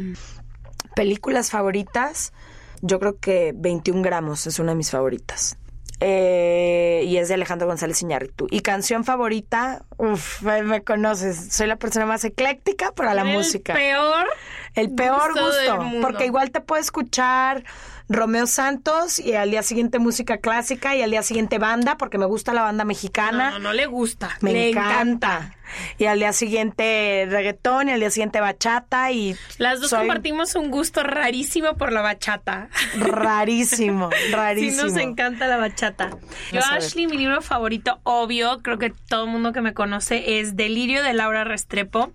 Películas favoritas, yo creo que 21 gramos es una de mis favoritas. Eh, y es de Alejandro González Iñárritu. Y canción favorita, uff, me, me conoces, soy la persona más ecléctica para la el música. peor El peor gusto porque igual te puedo escuchar Romeo Santos y al día siguiente música clásica y al día siguiente banda, porque me gusta la banda mexicana. No, no, no le gusta. Me le encanta. Y al día siguiente reggaetón y al día siguiente bachata y Las dos soy compartimos un gusto rarísimo por la bachata. rarísimo, (laughs) Sí, rarísimo. nos encanta la bachata. Yo. Ashley, mi libro favorito, obvio, creo que todo el mundo que me conoce, es Delirio de Laura Restrepo.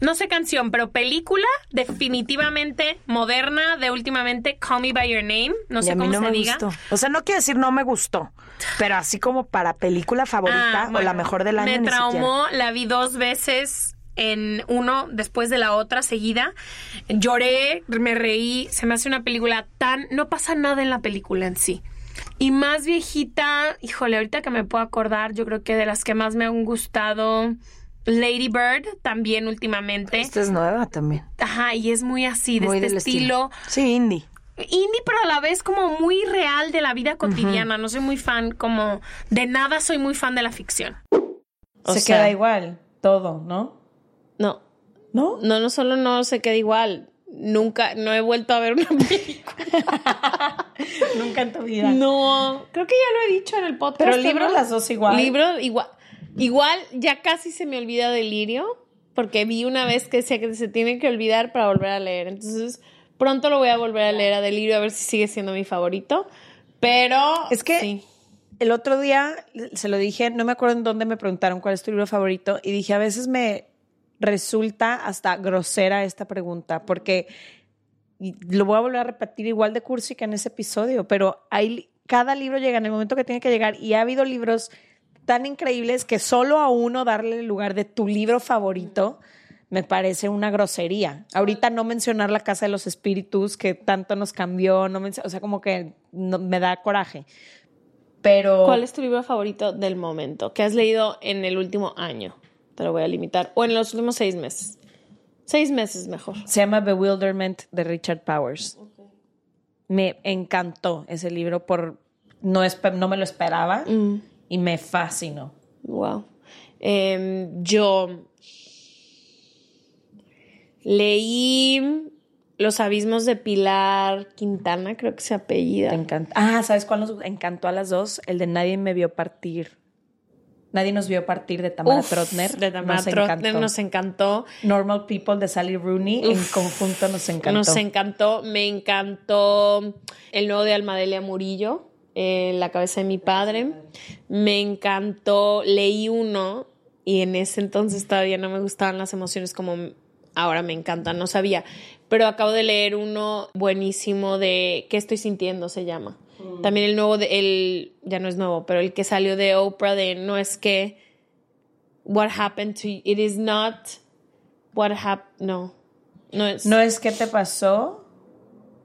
No sé canción, pero película definitivamente moderna de últimamente Call Me By Your Name. No Y sé a mí cómo no se me diga. gustó. O sea, no quiero decir no me gustó, pero así como para película favorita Ah, o bueno, la mejor del año. Me traumó, la vi dos veces en uno después de la otra seguida. Lloré, me reí, se me hace una película tan... No pasa nada en la película en sí. Y más viejita, híjole, ahorita que me puedo acordar, yo creo que de las que más me han gustado, Lady Bird también últimamente. Esta es nueva también. Ajá, y es muy así, de Muy este del estilo. Sí, indie. Indie, pero a la vez como muy real de la vida cotidiana. No soy muy fan, como de nada soy muy fan de la ficción. O Se sea- queda igual, todo, ¿no? No, ¿No? no, no solo no se queda igual. Nunca, no he vuelto a ver una (laughs) película. Nunca en tu vida. No, creo que ya lo he dicho en el podcast. Pero libros ¿no? las dos igual. Libro igual. Igual ya casi se me olvida Delirio, porque vi una vez que decía que se tiene que olvidar para volver a leer. Entonces, pronto lo voy a volver a leer a Delirio a ver si sigue siendo mi favorito. Pero Es que sí. el otro día se lo dije, no me acuerdo en dónde me preguntaron cuál es tu libro favorito y dije, a veces me resulta hasta grosera esta pregunta porque lo voy a volver a repetir igual de cursi que en ese episodio, pero hay cada libro llega en el momento que tiene que llegar y ha habido libros tan increíbles que solo a uno darle el lugar de tu libro favorito me parece una grosería. Ahorita no mencionar La Casa de los Espíritus, que tanto nos cambió, no o sea, como que no- me da coraje. Pero ¿Cuál es tu libro favorito del momento que has leído en el último año? Te lo voy a limitar. O en los últimos seis meses. Seis meses mejor. se llama Bewilderment de Richard Powers. Me encantó ese libro por no, no me lo esperaba y me fascinó. Wow. Em, yo leí Los abismos de Pilar Quintana, creo que se apellida. Te encanta. Ah, ¿sabes cuál nos encantó a las dos? El de Nadie me vio partir. Nadie nos vio partir de Tamara Uf, Trotner. De Tamara Nos Trotner encantó. nos encantó. Normal People de Sally Rooney en conjunto nos encantó. Nos encantó. Me encantó el nuevo de Almadelia Murillo, eh, La cabeza de mi padre. Me encantó. Leí uno y en ese entonces todavía no me gustaban las emociones como ahora me encantan. No sabía. Pero acabo de leer uno buenísimo de ¿Qué estoy sintiendo? se llama. También el nuevo, de, el, ya no es nuevo, pero el que salió de Oprah de no es que what happened to you, it is not what happened, no. No es, No es qué te pasó.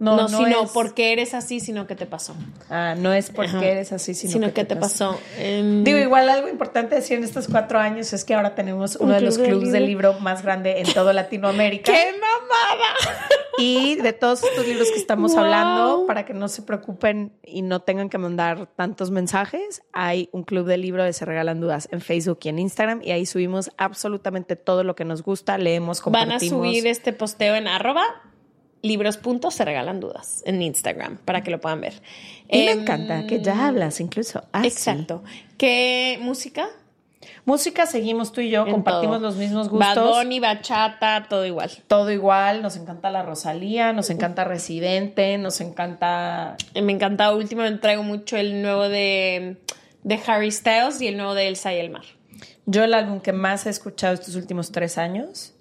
No, no, no, sino es, por qué eres así, sino que te pasó. Ah, no es porque Ajá. eres así, sino, Sino, que, que te pasó. Em, Digo, igual algo importante decir en estos cuatro años es que ahora tenemos uno Un de los clubes de libro. más grande en (laughs) toda Latinoamérica. ¡Qué mamada! Y de todos estos libros que estamos Wow. hablando, para que no se preocupen y no tengan que mandar tantos mensajes, hay un club de libro de Se Regalan Dudas en Facebook y en Instagram y ahí subimos absolutamente todo lo que nos gusta, leemos, Van a compartimos. subir este posteo en arroba libros puntos se regalan dudas en Instagram para que lo puedan ver. Y me Em, encanta que ya hablas incluso así. Exacto. ¿Qué música? Música, seguimos tú y yo, En compartimos todo. los mismos gustos. Bad Bunny, bachata, todo igual. todo igual, nos encanta la Rosalía, nos encanta Residente, nos encanta Eh, Me encanta. Últimamente traigo mucho el nuevo de, de Harry Styles y el nuevo de Elsa y el mar. Yo el álbum que más he escuchado estos últimos tres años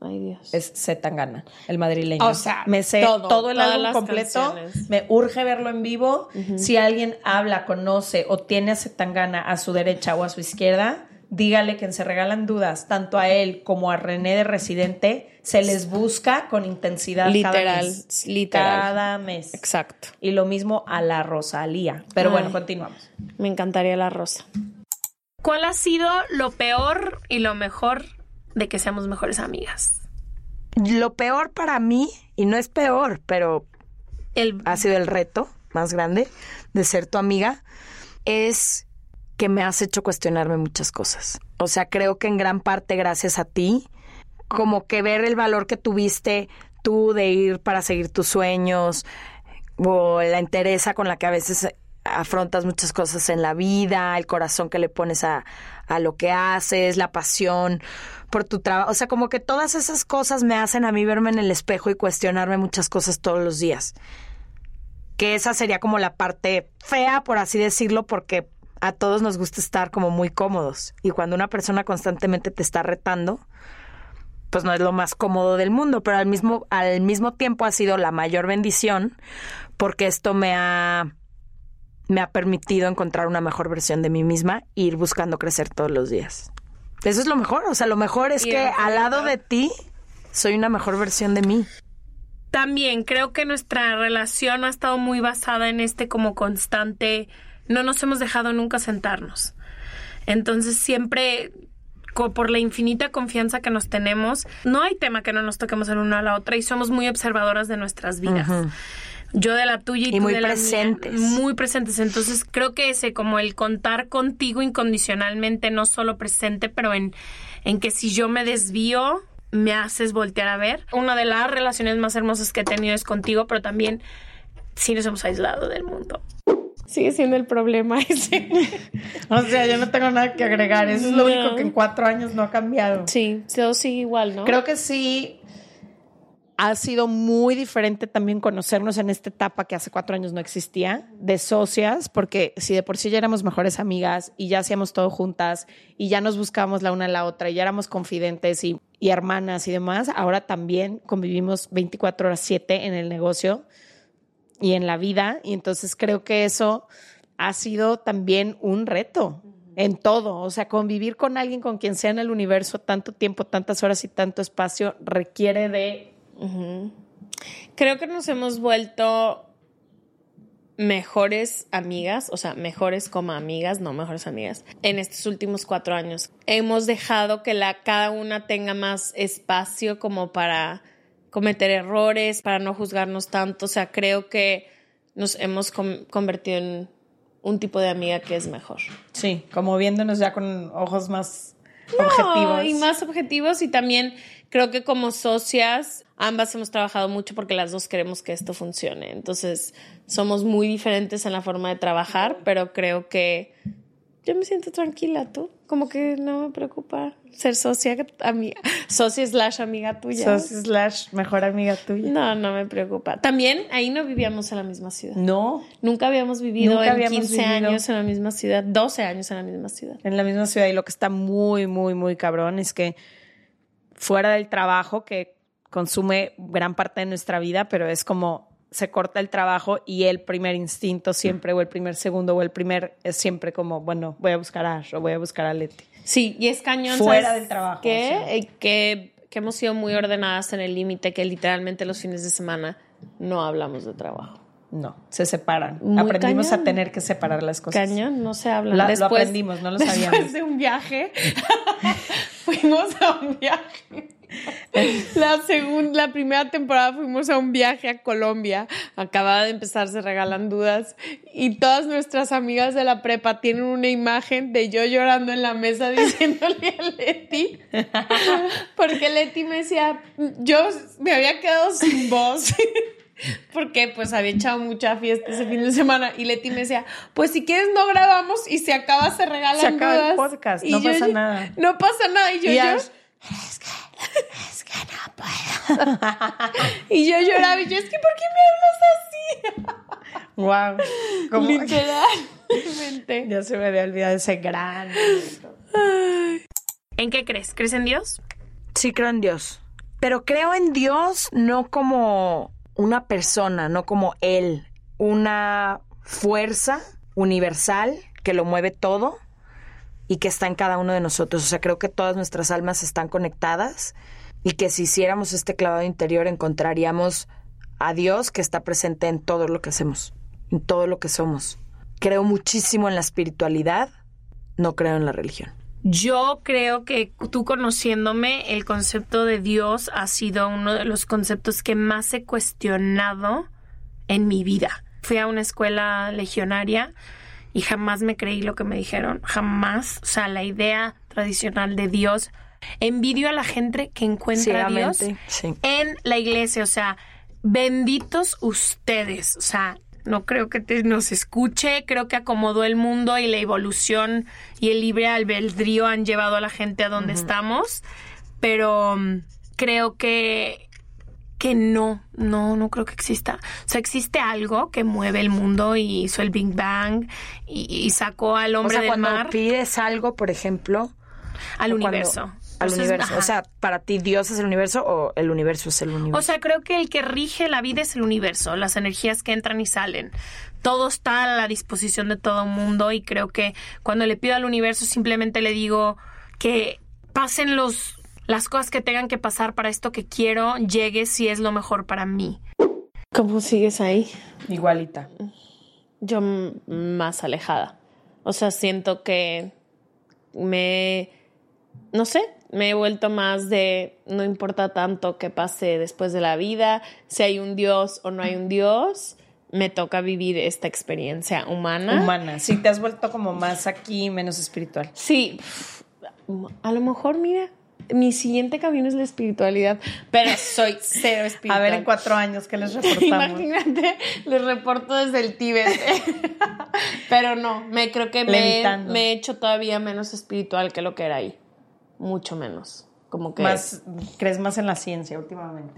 Ay, Dios. es Z Tangana, el madrileño. O sea, me sé todo, todo, el álbum completo. canciones. Me urge verlo en vivo. Si alguien habla, conoce o tiene a Z Tangana a su derecha o a su izquierda, dígale que se regalan dudas, tanto a él como a René de Residente, se les busca con intensidad cada Literal, mes. literal. Cada mes. Exacto. Y lo mismo a la Rosalía. Pero bueno, continuamos. Me encantaría la rosa. ¿Cuál ha sido lo peor y lo mejor de que seamos mejores amigas? Lo peor para mí, y no es peor, pero El ha sido el reto más grande de ser tu amiga, es que me has hecho cuestionarme muchas cosas. O sea, creo que en gran parte gracias a ti, como que ver el valor que tuviste tú de ir para seguir tus sueños, o la entereza con la que a veces afrontas muchas cosas en la vida, el corazón que le pones a, a lo que haces, la pasión por tu trabajo. O sea, como que todas esas cosas me hacen a mí verme en el espejo y cuestionarme muchas cosas todos los días que esa sería como la parte fea, por así decirlo, porque a todos nos gusta estar como muy cómodos. Y cuando una persona constantemente te está retando, pues no es lo más cómodo del mundo, pero al mismo, al mismo tiempo ha sido la mayor bendición porque esto me ha, me ha permitido encontrar una mejor versión de mí misma e ir buscando crecer todos los días. Eso es lo mejor, o sea, lo mejor es Y que al lado de ti soy una mejor versión de mí. También creo que nuestra relación ha estado muy basada en este como constante, no nos hemos dejado nunca sentarnos. Entonces siempre, por la infinita confianza que nos tenemos, no hay tema que no nos toquemos el uno a la otra y somos muy observadoras de nuestras vidas. Yo de la tuya y, Y tú muy de la mía. presentes. muy presentes. Entonces creo que ese, como el contar contigo incondicionalmente, no solo presente, pero en, en que si yo me desvío, me haces voltear a ver. Una de las relaciones más hermosas que he tenido es contigo, pero también sí nos hemos aislado del mundo. Sigue siendo el problema (laughs) ese. O sea, yo no tengo nada que agregar. Eso es lo No. único que en cuatro años no ha cambiado. Sí, todo sigue igual, ¿no? Creo que sí ha sido muy diferente también conocernos en esta etapa que hace cuatro años no existía, de socias, porque si de por sí ya éramos mejores amigas y ya hacíamos todo juntas y ya nos buscábamos la una a la otra y ya éramos confidentes y, y hermanas y demás, ahora también convivimos 24 horas 7 en el negocio y en la vida. Y entonces creo que eso ha sido también un reto en todo. O sea, convivir con alguien con quien sea en el universo tanto tiempo, tantas horas y tanto espacio requiere de... Creo que nos hemos vuelto mejores amigas, o sea, mejores como amigas, no mejores amigas, en estos últimos cuatro años. Hemos dejado que la, cada una tenga más espacio como para cometer errores, para no juzgarnos tanto. O sea, creo que nos hemos convertido en un tipo de amiga que es mejor. Sí, como viéndonos ya con ojos más No, objetivos. y más objetivos y también creo que como socias ambas hemos trabajado mucho porque las dos queremos que esto funcione. Entonces somos muy diferentes en la forma de trabajar, pero creo que yo me siento tranquila, tú. Como que no me preocupa ser socia, amiga, socia slash amiga tuya. Sos slash mejor amiga tuya. No, no me preocupa. También ahí no vivíamos en la misma ciudad. No, Nunca habíamos vivido Nunca en habíamos 15 vivido. años en la misma ciudad, 12 años en la misma ciudad. en la misma ciudad y lo que está muy, muy, muy cabrón es que fuera del trabajo que consume gran parte de nuestra vida, pero es como se corta el trabajo y el primer instinto siempre, o el primer segundo, o el primer, es siempre como, bueno, voy a buscar a Ash o voy a buscar a Leti. Sí, y es cañón. Fuera ¿sabes del trabajo. Eh, que, que hemos sido muy ordenadas en el límite, que literalmente los fines de semana no hablamos de trabajo. No, se separan. Muy Aprendimos cañón. a tener que separar las cosas. Cañón, no se habla. La- lo aprendimos, no lo sabíamos. Después de un viaje, (laughs) fuimos a un viaje. La segunda, la primera temporada fuimos a un viaje a Colombia. Acababa de empezar, se regalan dudas. Y todas nuestras amigas de la prepa tienen una imagen de yo llorando en la mesa (laughs) diciéndole a Leti. (laughs) Porque Leti me decía, yo me había quedado sin voz. Porque pues había echado mucha fiesta ese fin de semana y Leti me decía, pues si quieres no grabamos y se acaba, se regalan Se acaba el dudas". podcast, Y no yo- pasa nada. No pasa nada. Y yo, Y yo- Ash, (laughs) y yo lloraba y yo, es que ¿por qué me hablas así? (laughs) wow. Como- Literalmente. (laughs) Ya se me había olvidado ese gran. ¿En qué crees? ¿Crees en Dios? Sí creo en Dios. Pero creo en Dios no como una persona, no como Él. Una fuerza universal que lo mueve todo y que está en cada uno de nosotros. O sea, creo que todas nuestras almas están conectadas y que si hiciéramos este clavado interior encontraríamos a Dios que está presente en todo lo que hacemos, en todo lo que somos. Creo muchísimo en la espiritualidad, no creo en la religión. Yo creo que tú conociéndome, el concepto de Dios ha sido uno de los conceptos que más he cuestionado en mi vida. Fui a una escuela legionaria y jamás me creí lo que me dijeron, jamás. O sea, la idea tradicional de Dios. Envidio a la gente que encuentra a Dios sí. en la iglesia. O sea, benditos ustedes. O sea, no creo que te- nos escuche. Creo que acomodó el mundo y la evolución y el libre albedrío han llevado a la gente a donde estamos. Pero mm, creo que que no, no, no creo que exista. O sea, existe algo que mueve el mundo y hizo el Big Bang y, y sacó al O hombre sea, del cuando mar pides algo, por ejemplo, al o universo. Al Entonces, universo. ajá. O sea, para ti Dios es el universo o el universo es el universo. O sea, creo que el que rige la vida es el universo, las energías que entran y salen. Todo está a la disposición de todo el mundo y creo que cuando le pido al universo simplemente le digo que pasen los las cosas que tengan que pasar para esto que quiero llegue si es lo mejor para mí. ¿Cómo sigues ahí? Igualita. Yo más alejada. O sea, siento que me, no sé, me he vuelto más de no importa tanto que pase después de la vida, si hay un Dios o no hay un Dios, me toca vivir esta experiencia humana. Humana. Sí, te has vuelto como más aquí, menos espiritual. Sí, a lo mejor, mira, mi siguiente camino es la espiritualidad, pero soy cero A espiritual. ver, en cuatro años, ¿qué les reportamos? Imagínate, les reporto desde el Tíbet. (laughs) Pero no, me creo que me, me he hecho todavía menos espiritual que lo que era ahí. Mucho menos. Como que más, crees más en la ciencia últimamente.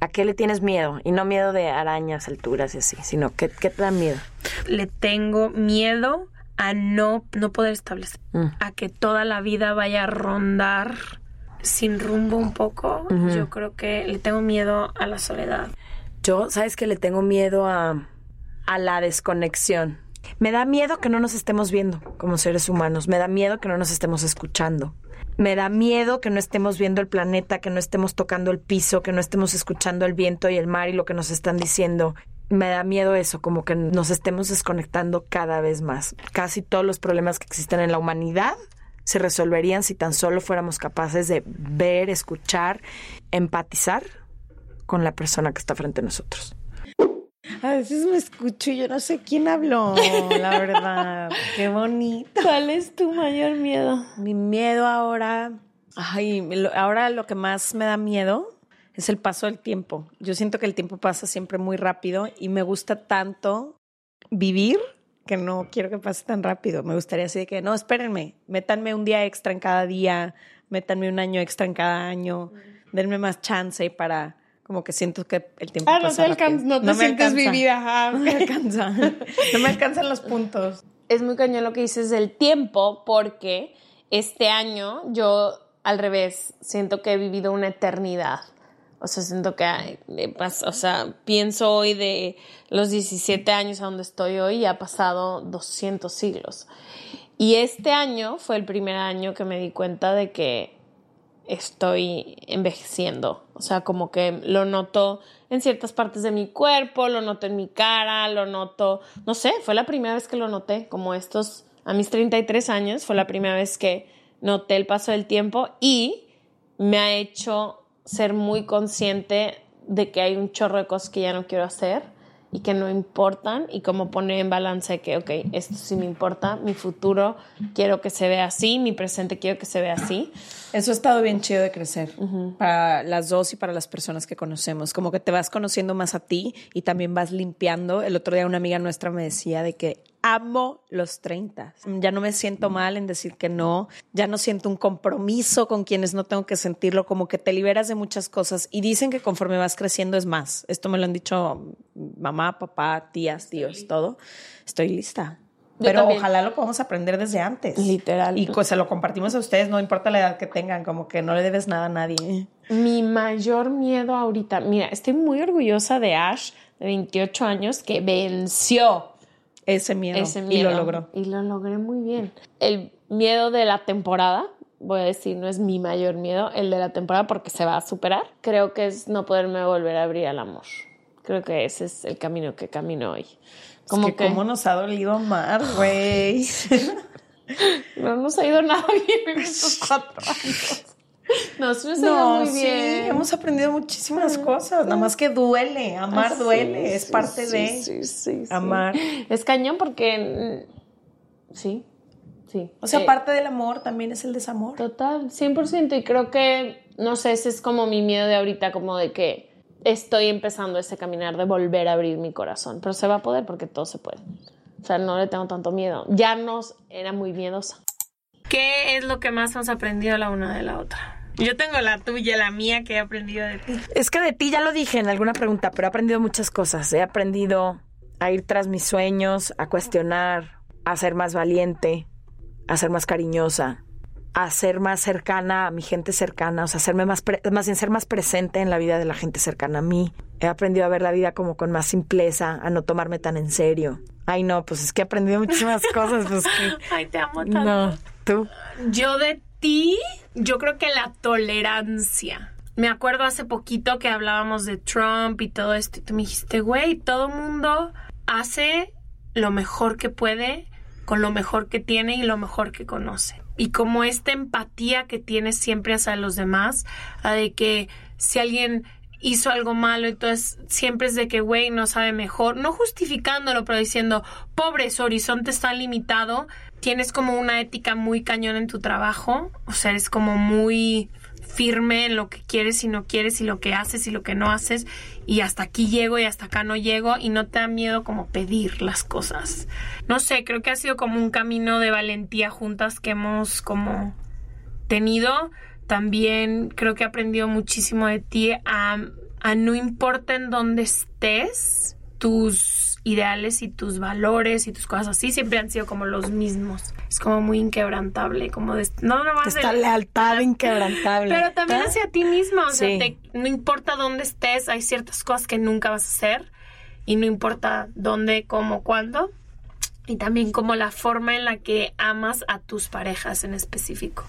¿A qué le tienes miedo? Y no miedo de arañas, alturas y así, sino ¿qué, qué te da miedo? Le tengo miedo a no, no poder establecer, Mm. a que toda la vida vaya a rondar sin rumbo un poco. Yo creo que le tengo miedo a la soledad. Yo, ¿sabes que Le tengo miedo a, a la desconexión. Me da miedo que no nos estemos viendo como seres humanos. Me da miedo que no nos estemos escuchando. Me da miedo que no estemos viendo el planeta, que no estemos tocando el piso, que no estemos escuchando el viento y el mar y lo que nos están diciendo. Me da miedo eso, como que nos estemos desconectando cada vez más. Casi todos los problemas que existen en la humanidad se resolverían si tan solo fuéramos capaces de ver, escuchar, empatizar con la persona que está frente a nosotros. A veces me escucho y yo no sé quién habló, la verdad. (laughs) Qué bonito. ¿Cuál es tu mayor miedo? Mi miedo ahora, ay, ahora lo que más me da miedo es el paso del tiempo. Yo siento que el tiempo pasa siempre muy rápido y me gusta tanto vivir que no quiero que pase tan rápido. Me gustaría así de que, no, espérenme, métanme un día extra en cada día, métanme un año extra en cada año, denme más chance para, como que siento que el tiempo Ah, no pasa te rápido. no te me sientes alcanza. vivida. Ah, No me alcanza. No me alcanzan los puntos. es muy cañón lo que dices del tiempo, porque este año yo, al revés, siento que he vivido una eternidad. O sea, siento que, o sea, pienso hoy de los 17 años a donde estoy hoy y ha pasado 200 siglos. Y este año fue el primer año que me di cuenta de que estoy envejeciendo. O sea, como que lo noto en ciertas partes de mi cuerpo, lo noto en mi cara, lo noto, no sé, fue la primera vez que lo noté, como estos, a mis 33 años, fue la primera vez que noté el paso del tiempo y me ha hecho ser muy consciente de que hay un chorro de cosas que ya no quiero hacer y que no importan y como poner en balance que, ok, esto sí me importa, mi futuro quiero que se vea así, mi presente quiero que se vea así. Eso ha estado bien chido de crecer para las dos y para las personas que conocemos. Como que te vas conociendo más a ti y también vas limpiando. El otro día una amiga nuestra me decía de que amo los 30. Ya no me siento mal en decir que no. Ya no siento un compromiso con quienes no tengo que sentirlo. Como que te liberas de muchas cosas. Y dicen que conforme vas creciendo es más. Esto me lo han dicho mamá, papá, tías, tíos, todo. Estoy lista. Yo Pero también. ojalá lo podamos aprender desde antes. Literal. Y pues se lo compartimos a ustedes, no importa la edad que tengan, como que no le debes nada a nadie. Mi mayor miedo ahorita, mira, estoy muy orgullosa de Ash, de 28 años, que venció Ese miedo. ese miedo. Y lo logró. Y lo logré muy bien. El miedo de la temporada, voy a decir, no es mi mayor miedo, el de la temporada porque se va a superar. Creo que es no poderme volver a abrir al amor. Creo que ese es el camino que camino hoy. Como que, cómo nos ha dolido amar, güey. (laughs) no nos ha ido nada bien en estos (laughs) cuatro años. (laughs) No, sí nos ha ido No, muy sí, bien. hemos aprendido muchísimas cosas. Nada más que duele. Amar Ah, sí, duele. es sí, parte sí, de sí, sí, sí. amar. Es cañón porque. Sí, sí. O sea, Eh, parte del amor también es el desamor. Total, 100%. Y creo que, no sé, ese es como mi miedo de ahorita, como de que estoy empezando ese caminar de volver a abrir mi corazón. Pero se va a poder porque todo se puede. O sea, no le tengo tanto miedo. Ya nos era muy miedosa. ¿Qué es lo que más hemos aprendido la una de la otra? Yo tengo la tuya, la mía que he aprendido de ti. Es que de ti ya lo dije en alguna pregunta, pero he aprendido muchas cosas. He aprendido a ir tras mis sueños, a cuestionar, a ser más valiente, a ser más cariñosa, a ser más cercana a mi gente cercana, o sea, hacerme más, pre- más bien ser más presente en la vida de la gente cercana a mí. He aprendido a ver la vida como con más simpleza, a no tomarme tan en serio. Ay, no, pues es que he aprendido muchísimas cosas. Pues que... (laughs) Ay, te amo tanto. No, tú. Yo de ti, yo creo que la tolerancia. Me acuerdo hace poquito que hablábamos de Trump y todo esto y tú me dijiste, güey, todo mundo hace lo mejor que puede con lo mejor que tiene y lo mejor que conoce. Y como esta empatía que tienes siempre hacia los demás, de que si alguien hizo algo malo, entonces siempre es de que, güey, no sabe mejor, no justificándolo, pero diciendo, pobre, su horizonte está limitado, tienes como una ética muy cañón en tu trabajo, o sea, eres como muy firme en lo que quieres y no quieres y lo que haces y lo que no haces y hasta aquí llego y hasta acá no llego y no te da miedo como pedir las cosas. No sé, creo que ha sido como un camino de valentía juntas que hemos como tenido. También creo que he aprendido muchísimo de ti a, a no importa en dónde estés, tus ideales y tus valores y tus cosas así siempre han sido como los mismos. Es como muy inquebrantable, como de, no nomás Esta de- lealtad inquebrantable. pero también ¿Ah? hacia ti mismo, o sea, te- no importa dónde estés, hay ciertas cosas que nunca vas a hacer y no importa dónde, cómo, cuándo. Y también como la forma en la que amas a tus parejas en específico.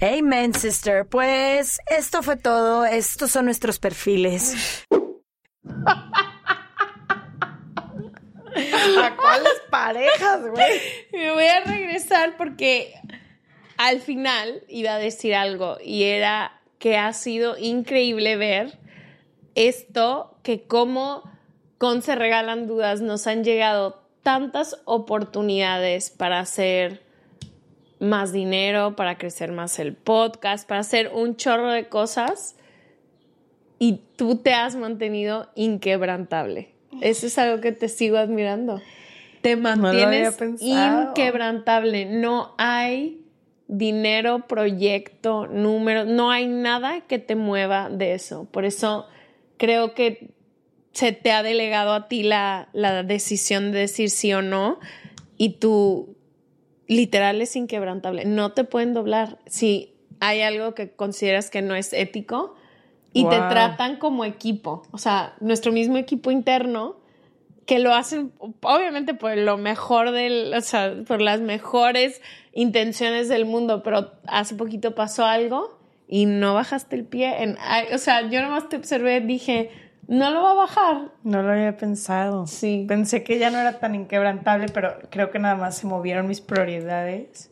Amen, sister. Pues esto fue todo. Estos son nuestros perfiles. (laughs) (laughs) ¿A cuáles parejas, güey? Me voy a regresar porque al final iba a decir algo y era que ha sido increíble ver esto, que como con Se Regalan Dudas nos han llegado tantas oportunidades para hacer más dinero, para crecer más el podcast, para hacer un chorro de cosas y tú te has mantenido inquebrantable. Eso es algo que te sigo admirando. Te mantienes inquebrantable. No hay dinero, proyecto, número, no hay nada que te mueva de eso. Por eso creo que se te ha delegado a ti la, la decisión de decir sí o no y tú literal es inquebrantable. No te pueden doblar. Si hay algo que consideras que no es ético y te Wow. tratan como equipo, o sea, nuestro mismo equipo interno que lo hacen obviamente por lo mejor del, o sea, por las mejores intenciones del mundo, pero hace poquito pasó algo y no bajaste el pie en, o sea, yo nomás te observé, dije, no lo va a bajar. No lo había pensado. Sí. Pensé que ya no era tan inquebrantable, pero creo que nada más se movieron mis prioridades.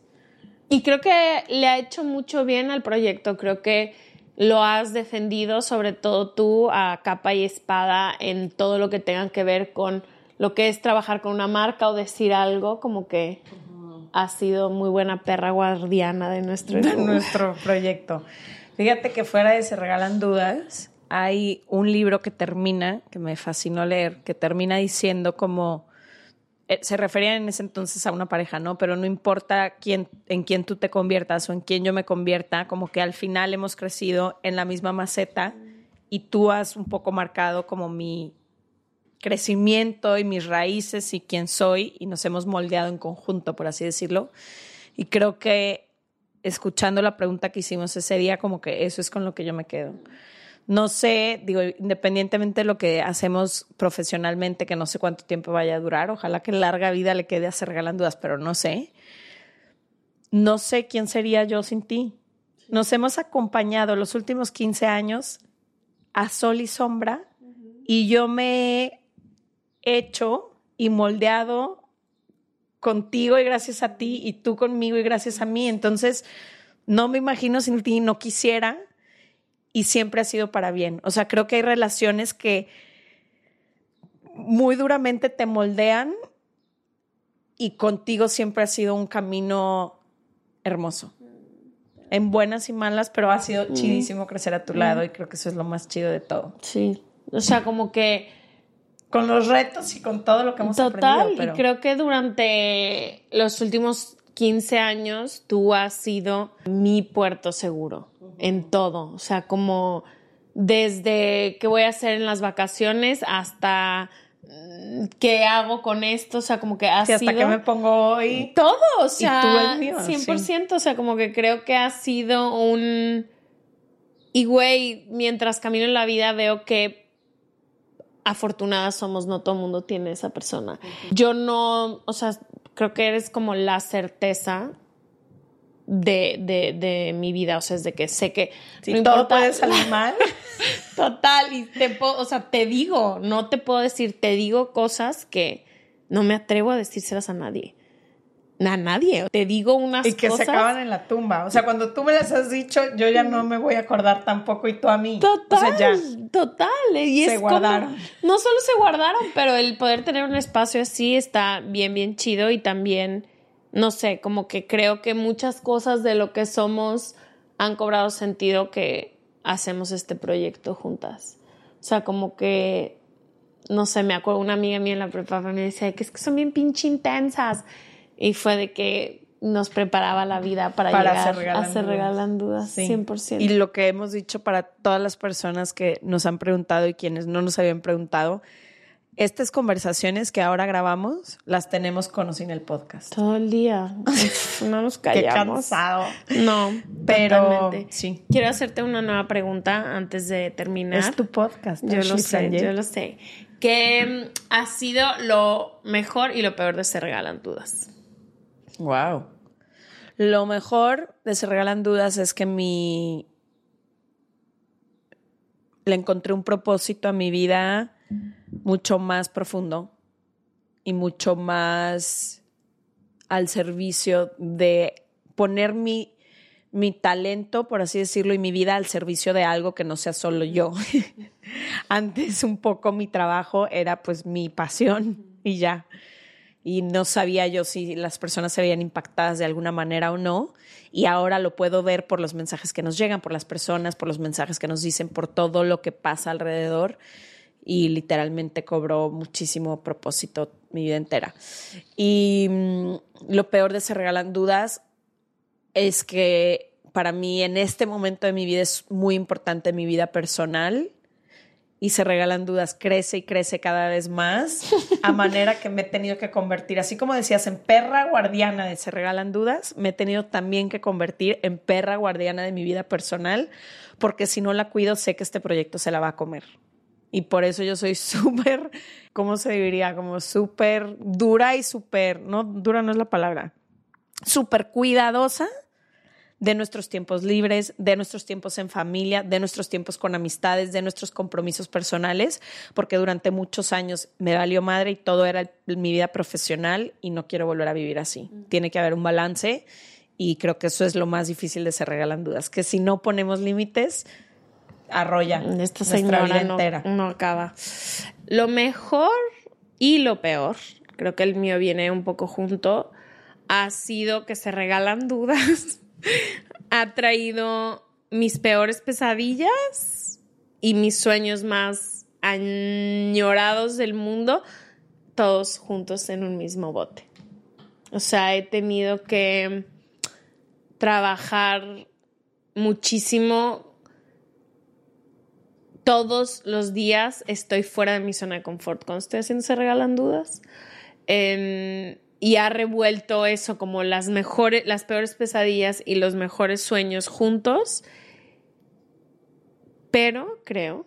Y creo que le ha hecho mucho bien al proyecto. Creo que lo has defendido, sobre todo tú, a capa y espada en todo lo que tenga que ver con lo que es trabajar con una marca o decir algo, como que ha sido muy buena perra guardiana de nuestro de nuestro (laughs) proyecto. Fíjate que fuera de Se Regalan Dudas, hay un libro que termina, que me fascinó leer, que termina diciendo como, se refería en ese entonces a una pareja, ¿no? Pero no importa quién, en quién tú te conviertas o en quién yo me convierta, como que al final hemos crecido en la misma maceta y tú has un poco marcado como mi crecimiento y mis raíces y quién soy y nos hemos moldeado en conjunto, por así decirlo. Y creo que escuchando la pregunta que hicimos ese día, como que eso es con lo que yo me quedo. No sé, digo, independientemente de lo que hacemos profesionalmente, que no sé cuánto tiempo vaya a durar, ojalá que larga vida le quede a hacer regalan dudas, pero no sé. No sé quién sería yo sin ti. Nos hemos acompañado los últimos 15 años a sol y sombra y yo me he hecho y moldeado contigo y gracias a ti y tú conmigo y gracias a mí. Entonces, no me imagino sin ti, no quisiera y siempre ha sido para bien. O sea, creo que hay relaciones que muy duramente te moldean y contigo siempre ha sido un camino hermoso. En buenas y malas, pero ha sido chidísimo crecer a tu lado y creo que eso es lo más chido de todo. Sí. O sea, como que Con los retos y con todo lo que hemos Total, aprendido. Pero... y creo que durante los últimos 15 años tú has sido mi puerto seguro en todo. O sea, como desde qué voy a hacer en las vacaciones hasta mm, qué hago con esto. O sea, como que has Sí, hasta sido que me pongo hoy. todo. O sea, tú el mío, 100%. O sea, como que creo que ha sido un. Y güey, mientras camino en la vida veo que afortunadas somos, no todo el mundo tiene esa persona. Yo no, o sea, creo que eres como la certeza de, de, de mi vida, o sea, es de que sé que Si no todo importa- puede salir (laughs) mal. Total, y te puedo, o sea, te digo, no te puedo decir, te digo cosas que no me atrevo a decírselas a nadie. A nadie. Te digo unas y que cosas. se acaban en la tumba. O sea, cuando tú me las has dicho, yo ya no me voy a acordar tampoco y tú a mí. Total, O sea, ya. total. Y Se es como- guardaron. no solo se guardaron, pero el poder tener un espacio así está bien, bien chido y también no sé, como que creo que muchas cosas de lo que somos han cobrado sentido que hacemos este proyecto juntas. O sea, como que, no sé, me acuerdo una amiga mía en la prepa me decía que es que son bien pinche intensas. Y fue de que nos preparaba la vida para, Para llegar Regalan a Dudas. regalan dudas, Sí. 100%. Y lo que hemos dicho para todas las personas que nos han preguntado y quienes no nos habían preguntado, estas conversaciones que ahora grabamos las tenemos con o sin el podcast. Todo el día. (laughs) No nos Qué callamos. cansado. No, Pero sí. Quiero hacerte una nueva pregunta antes de terminar. Es tu podcast. Yo lo sé, yo lo sé. ¿Qué ha sido lo mejor y lo peor de Se Regalan Dudas? Wow. Lo mejor de Se Regalan Dudas es que mi. Le encontré un propósito a mi vida mucho más profundo y mucho más al servicio de poner mi, mi talento, por así decirlo, y mi vida al servicio de algo que no sea solo yo. (laughs) Antes un poco mi trabajo era pues mi pasión y ya y no sabía yo si las personas se veían impactadas de alguna manera o no. Y ahora lo puedo ver por los mensajes que nos llegan, por las personas, por los mensajes que nos dicen, por todo lo que pasa alrededor. Y literalmente cobró muchísimo propósito mi vida entera. Y mm, lo peor de Se Regalan Dudas es que para mí en este momento de mi vida es muy importante mi vida personal y se regalan dudas, crece y crece cada vez más, a (laughs) manera que me he tenido que convertir, así como decías, en perra guardiana de se regalan dudas, me he tenido también que convertir en perra guardiana de mi vida personal, porque si no la cuido, sé que este proyecto se la va a comer. Y por eso yo soy (laughs) súper, ¿cómo se diría? Como súper dura y súper, no, dura no es la palabra, súper cuidadosa de nuestros tiempos libres, de nuestros tiempos en familia, de nuestros tiempos con amistades, de nuestros compromisos personales, porque durante muchos años me valió madre y todo era el- mi vida profesional y no quiero volver a vivir así. Tiene que haber un balance y creo que eso es lo más difícil de se regalan dudas, que si no ponemos límites, arrolla Esta nuestra vida no, entera. no acaba. Lo mejor y lo peor, creo que el mío viene un poco junto, ha sido que se regalan dudas. (laughs) ha traído mis peores pesadillas y mis sueños más añorados del mundo, todos juntos en un mismo bote. O sea, he tenido que trabajar muchísimo todos los días estoy fuera de mi zona de confort. Cuando estoy haciendo se regalan dudas. Em, y ha revuelto eso como las mejores, las peores pesadillas y los mejores sueños juntos. Pero creo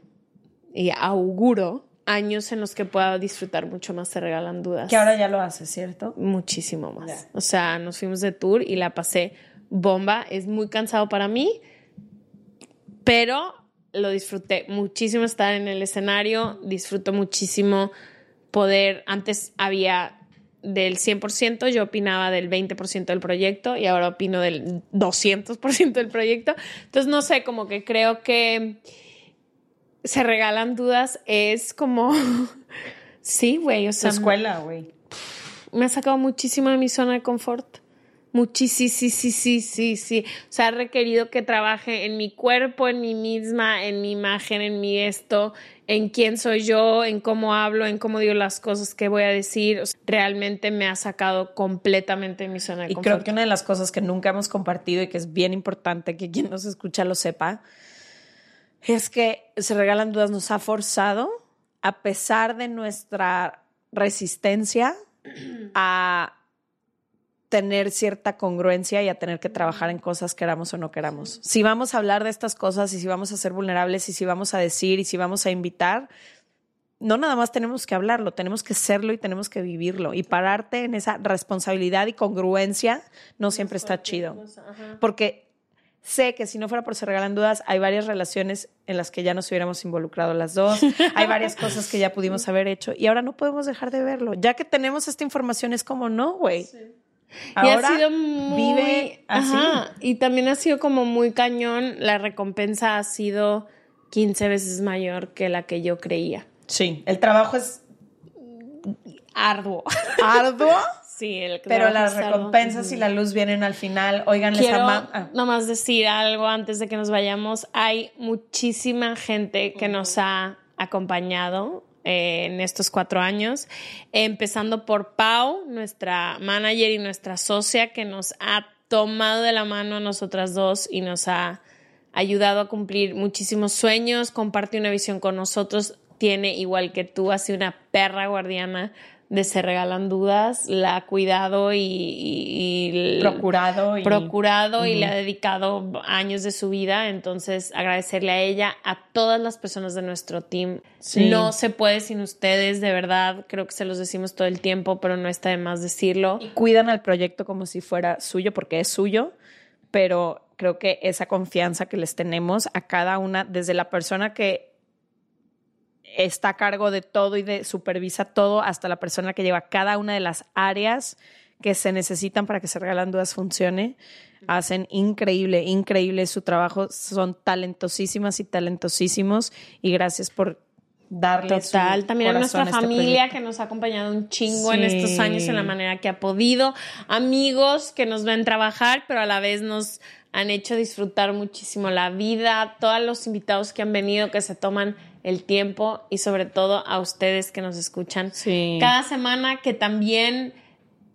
y auguro años en los que pueda disfrutar mucho más se regalan dudas. Que ahora ya lo hace, ¿cierto? Muchísimo más. O sea, nos fuimos de tour y la pasé bomba. Es muy cansado para mí, pero lo disfruté muchísimo estar en el escenario. Disfruto muchísimo poder. Antes había del 100%, yo opinaba del 20% del proyecto y ahora opino del 200% del proyecto. Entonces, no sé, como que creo que se regalan dudas es como. (laughs) sí, güey, o sea, escuela, güey. me ha sacado muchísimo de mi zona de confort. Muchísimo, sí, sí, sí, sí, sí. O sea, ha requerido que trabaje en mi cuerpo, en mí misma, en mi imagen, en mi esto, en quién soy yo, en cómo hablo, en cómo digo las cosas que voy a decir. Realmente me ha sacado completamente de mi zona de Y confort. creo que una de las cosas que nunca hemos compartido y que es bien importante que quien nos escucha lo sepa, es que Se Regalan Dudas nos ha forzado, a pesar de nuestra resistencia, a tener cierta congruencia y a tener que trabajar en cosas queramos o no queramos. Si vamos a hablar de estas cosas y si vamos a ser vulnerables y si vamos a decir y si vamos a invitar, no nada más tenemos que hablarlo, tenemos que serlo y tenemos que vivirlo. Y pararte en esa responsabilidad y congruencia no siempre está chido. Porque sé que si no fuera por Se Regalan Dudas, hay varias relaciones en las que ya nos hubiéramos involucrado las dos, (laughs) hay varias cosas que ya pudimos haber hecho y ahora no podemos dejar de verlo. Ya que tenemos esta información es como, no, güey. y Ahora ha sido muy. vive así. Ajá, y también ha sido como muy cañón. La recompensa ha sido 15 veces mayor que la que yo creía. Sí, el trabajo es Arduo. arduo, (laughs) Sí, el pero las recompensas y la luz vienen al final. Oigan, les Quiero ah. nomás decir algo antes de que nos vayamos. Hay muchísima gente que nos ha acompañado eh, en estos cuatro años, empezando por Pau, nuestra manager y nuestra socia, que nos ha tomado de la mano a nosotras dos y nos ha ayudado a cumplir muchísimos sueños, comparte una visión con nosotros, tiene igual que tú, sido una perra guardiana de Se Regalan Dudas, la ha cuidado y, y- y- Procurado y- procurado y le ha dedicado años de su vida, entonces agradecerle a ella, a todas las personas de nuestro team. Sí. No se puede sin ustedes, de verdad, creo que se los decimos todo el tiempo, pero no está de más decirlo. y cuidan al proyecto como si fuera suyo, porque es suyo, pero creo que esa confianza que les tenemos a cada una, desde la persona que está a cargo de todo y de supervisa todo, hasta la persona que lleva cada una de las áreas que se necesitan para que se regalan dudas funcione, hacen increíble, increíble su trabajo, son talentosísimas y talentosísimos y gracias por darle su Total, también a nuestra este familia proyecto. que nos ha acompañado un chingo en estos años en la manera que ha podido, amigos que nos ven trabajar, pero a la vez nos han hecho disfrutar muchísimo la vida, todos los invitados que han venido, que se toman el tiempo y sobre todo a ustedes que nos escuchan Sí. cada semana, que también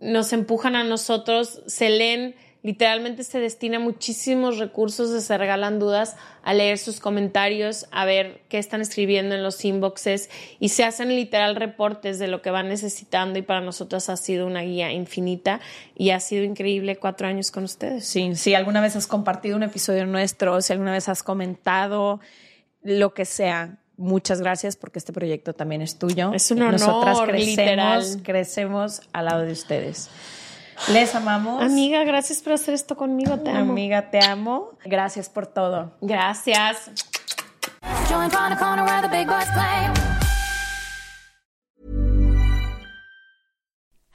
nos empujan a nosotros, se leen, literalmente se destina muchísimos recursos de Se Regalan Dudas a leer sus comentarios, a ver qué están escribiendo en los inboxes y se hacen literal reportes de lo que van necesitando y para nosotros ha sido una guía infinita y ha sido increíble cuatro años con ustedes. Sí, si alguna vez has compartido un episodio nuestro, si alguna vez has comentado, lo que sea, muchas gracias porque este proyecto también es tuyo. Es un honor, Nosotras crecemos, literal. crecemos al lado de ustedes. Les amamos. Amiga, gracias por hacer esto conmigo, te amo. Amiga, te amo. Gracias por todo. Gracias.